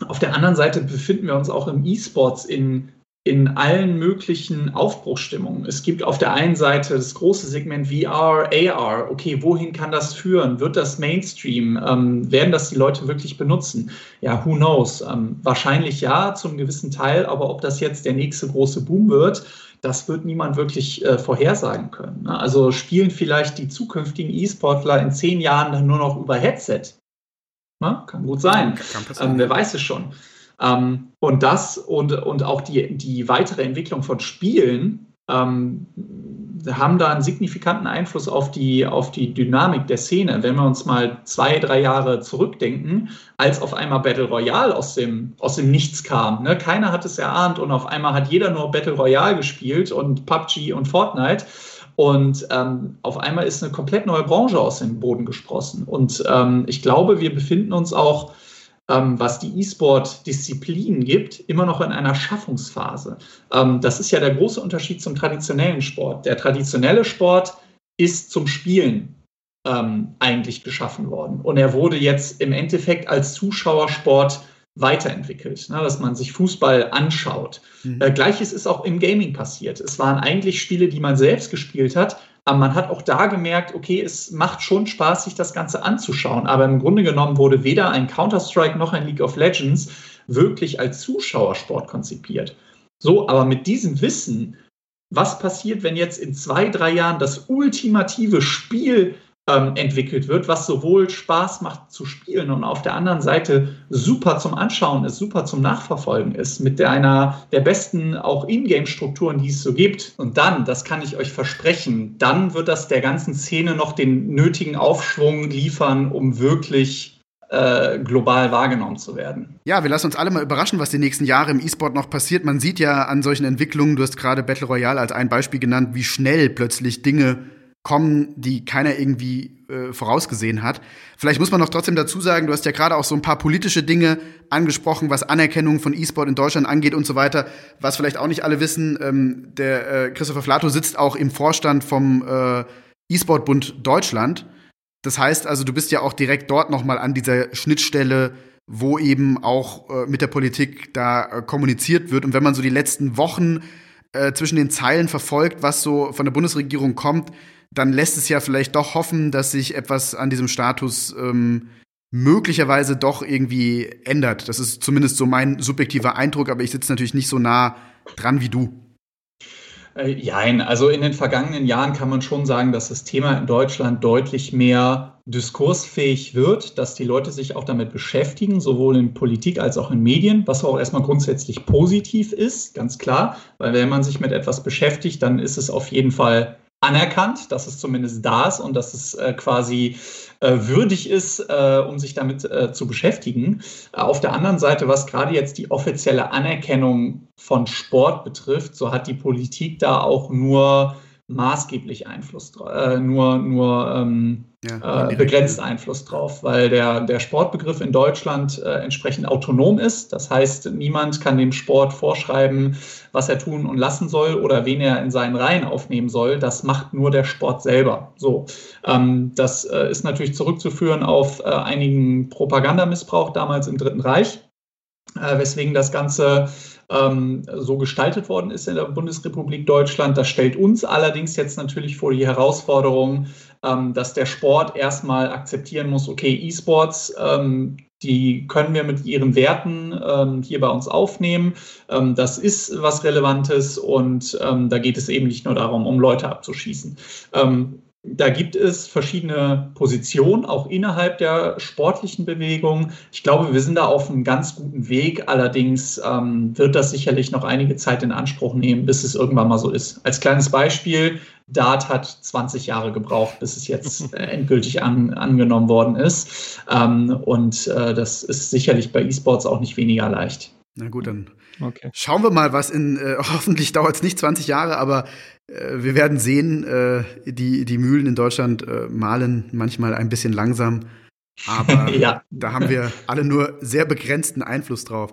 auf der anderen Seite befinden wir uns auch im E-Sports in in allen möglichen Aufbruchstimmungen. Es gibt auf der einen Seite das große Segment VR, AR. Okay, wohin kann das führen? Wird das Mainstream? Ähm, werden das die Leute wirklich benutzen? Ja, who knows? Ähm, wahrscheinlich ja, zum gewissen Teil, aber ob das jetzt der nächste große Boom wird, das wird niemand wirklich äh, vorhersagen können. Ne? Also spielen vielleicht die zukünftigen E-Sportler in zehn Jahren dann nur noch über Headset? Ne? Kann gut sein. Kann ähm, wer weiß es schon. Ähm, und das und, und auch die, die weitere Entwicklung von Spielen ähm, haben da einen signifikanten Einfluss auf die, auf die Dynamik der Szene. Wenn wir uns mal zwei, drei Jahre zurückdenken, als auf einmal Battle Royale aus dem, aus dem Nichts kam. Ne? Keiner hat es erahnt und auf einmal hat jeder nur Battle Royale gespielt und PUBG und Fortnite. Und ähm, auf einmal ist eine komplett neue Branche aus dem Boden gesprossen. Und ähm, ich glaube, wir befinden uns auch ähm, was die E-Sport-Disziplinen gibt, immer noch in einer Schaffungsphase. Ähm, das ist ja der große Unterschied zum traditionellen Sport. Der traditionelle Sport ist zum Spielen ähm, eigentlich geschaffen worden. Und er wurde jetzt im Endeffekt als Zuschauersport weiterentwickelt, ne, dass man sich Fußball anschaut. Mhm. Äh, Gleiches ist auch im Gaming passiert. Es waren eigentlich Spiele, die man selbst gespielt hat, aber man hat auch da gemerkt, okay, es macht schon Spaß, sich das Ganze anzuschauen. Aber im Grunde genommen wurde weder ein Counter-Strike noch ein League of Legends wirklich als Zuschauersport konzipiert. So, aber mit diesem Wissen, was passiert, wenn jetzt in zwei, drei Jahren das ultimative Spiel ähm, entwickelt wird, was sowohl Spaß macht zu spielen und auf der anderen Seite super zum Anschauen ist, super zum Nachverfolgen ist, mit einer der besten auch Ingame-Strukturen, die es so gibt. Und dann, das kann ich euch versprechen, dann wird das der ganzen Szene noch den nötigen Aufschwung liefern, um wirklich äh, global wahrgenommen zu werden. Ja, wir lassen uns alle mal überraschen, was die nächsten Jahre im E-Sport noch passiert. Man sieht ja an solchen Entwicklungen, du hast gerade Battle Royale als ein Beispiel genannt, wie schnell plötzlich Dinge kommen, die keiner irgendwie äh, vorausgesehen hat. Vielleicht muss man noch trotzdem dazu sagen, du hast ja gerade auch so ein paar politische Dinge angesprochen, was Anerkennung von E-Sport in Deutschland angeht und so weiter. Was vielleicht auch nicht alle wissen, ähm, der äh, Christopher Flato sitzt auch im Vorstand vom äh, E-Sport-Bund Deutschland. Das heißt also, du bist ja auch direkt dort nochmal an dieser Schnittstelle, wo eben auch äh, mit der Politik da äh, kommuniziert wird. Und wenn man so die letzten Wochen äh, zwischen den Zeilen verfolgt, was so von der Bundesregierung kommt, dann lässt es ja vielleicht doch hoffen, dass sich etwas an diesem Status ähm, möglicherweise doch irgendwie ändert. Das ist zumindest so mein subjektiver Eindruck, aber ich sitze natürlich nicht so nah dran wie du. Äh, Jein, also in den vergangenen Jahren kann man schon sagen, dass das Thema in Deutschland deutlich mehr diskursfähig wird, dass die Leute sich auch damit beschäftigen, sowohl in Politik als auch in Medien, was auch erstmal grundsätzlich positiv ist, ganz klar, weil wenn man sich mit etwas beschäftigt, dann ist es auf jeden Fall anerkannt, dass es zumindest da ist und dass es äh, quasi äh, würdig ist, äh, um sich damit äh, zu beschäftigen. Auf der anderen Seite, was gerade jetzt die offizielle Anerkennung von Sport betrifft, so hat die Politik da auch nur maßgeblich Einfluss, äh, nur, nur ähm, ja, äh, begrenzt Einfluss drauf, weil der, der Sportbegriff in Deutschland äh, entsprechend autonom ist. Das heißt, niemand kann dem Sport vorschreiben, was er tun und lassen soll oder wen er in seinen Reihen aufnehmen soll. Das macht nur der Sport selber. So, ähm, das äh, ist natürlich zurückzuführen auf äh, einigen Propagandamissbrauch damals im Dritten Reich, äh, weswegen das Ganze ähm, so gestaltet worden ist in der Bundesrepublik Deutschland. Das stellt uns allerdings jetzt natürlich vor die Herausforderung, ähm, dass der Sport erstmal akzeptieren muss, okay, E-Sports, ähm, die können wir mit ihren Werten ähm, hier bei uns aufnehmen. Ähm, das ist was Relevantes und ähm, da geht es eben nicht nur darum, um Leute abzuschießen. Da gibt es verschiedene Positionen, auch innerhalb der sportlichen Bewegung. Ich glaube, wir sind da auf einem ganz guten Weg. Allerdings ähm, wird das sicherlich noch einige Zeit in Anspruch nehmen, bis es irgendwann mal so ist. Als kleines Beispiel, Dart hat 20 Jahre gebraucht, bis es jetzt äh, endgültig an, angenommen worden ist. Ähm, und äh, das ist sicherlich bei E-Sports auch nicht weniger leicht. Na gut, dann okay. schauen wir mal, was in, äh, hoffentlich dauert es nicht 20 Jahre, aber wir werden sehen, äh, die, die Mühlen in Deutschland äh, malen manchmal ein bisschen langsam, aber ja. da haben wir alle nur sehr begrenzten Einfluss drauf.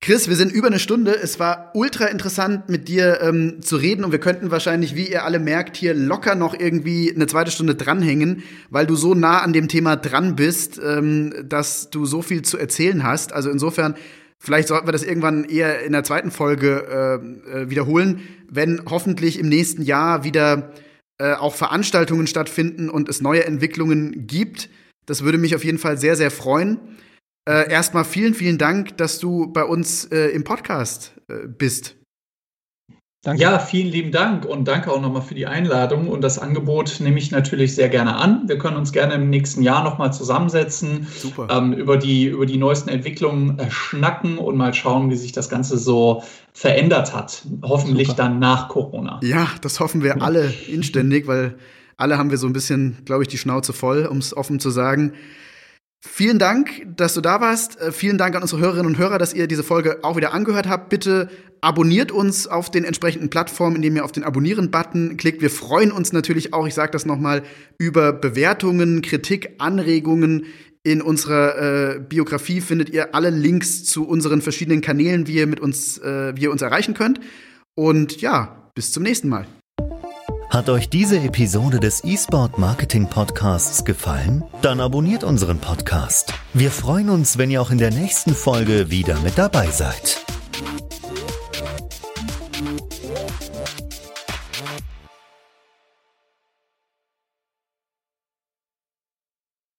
Chris, wir sind über eine Stunde. Es war ultra interessant, mit dir ähm, zu reden und wir könnten wahrscheinlich, wie ihr alle merkt, hier locker noch irgendwie eine zweite Stunde dranhängen, weil du so nah an dem Thema dran bist, ähm, dass du so viel zu erzählen hast. Also insofern, vielleicht sollten wir das irgendwann eher in der zweiten Folge äh, äh, wiederholen, wenn hoffentlich im nächsten Jahr wieder äh, auch Veranstaltungen stattfinden und es neue Entwicklungen gibt. Das würde mich auf jeden Fall sehr, sehr freuen. Äh, erstmal vielen, vielen Dank, dass du bei uns äh, im Podcast äh, bist. Danke. Ja, vielen lieben Dank und danke auch nochmal für die Einladung und das Angebot nehme ich natürlich sehr gerne an. Wir können uns gerne im nächsten Jahr nochmal zusammensetzen, ähm, über, die, über die neuesten Entwicklungen äh, schnacken und mal schauen, wie sich das Ganze so verändert hat. Hoffentlich Super. dann nach Corona. Ja, das hoffen wir alle inständig, weil alle haben wir so ein bisschen, glaube ich, die Schnauze voll, um es offen zu sagen. Vielen Dank, dass du da warst. Äh, vielen Dank an unsere Hörerinnen und Hörer, dass ihr diese Folge auch wieder angehört habt. Bitte abonniert uns auf den entsprechenden Plattformen, indem ihr auf den Abonnieren-Button klickt. Wir freuen uns natürlich auch, ich sage das nochmal, über Bewertungen, Kritik, Anregungen. In unserer äh, Biografie findet ihr alle Links zu unseren verschiedenen Kanälen, wie ihr mit uns, äh, wie ihr uns erreichen könnt. Und ja, bis zum nächsten Mal. Hat euch diese Episode des eSport Marketing Podcasts gefallen? Dann abonniert unseren Podcast. Wir freuen uns, wenn ihr auch in der nächsten Folge wieder mit dabei seid.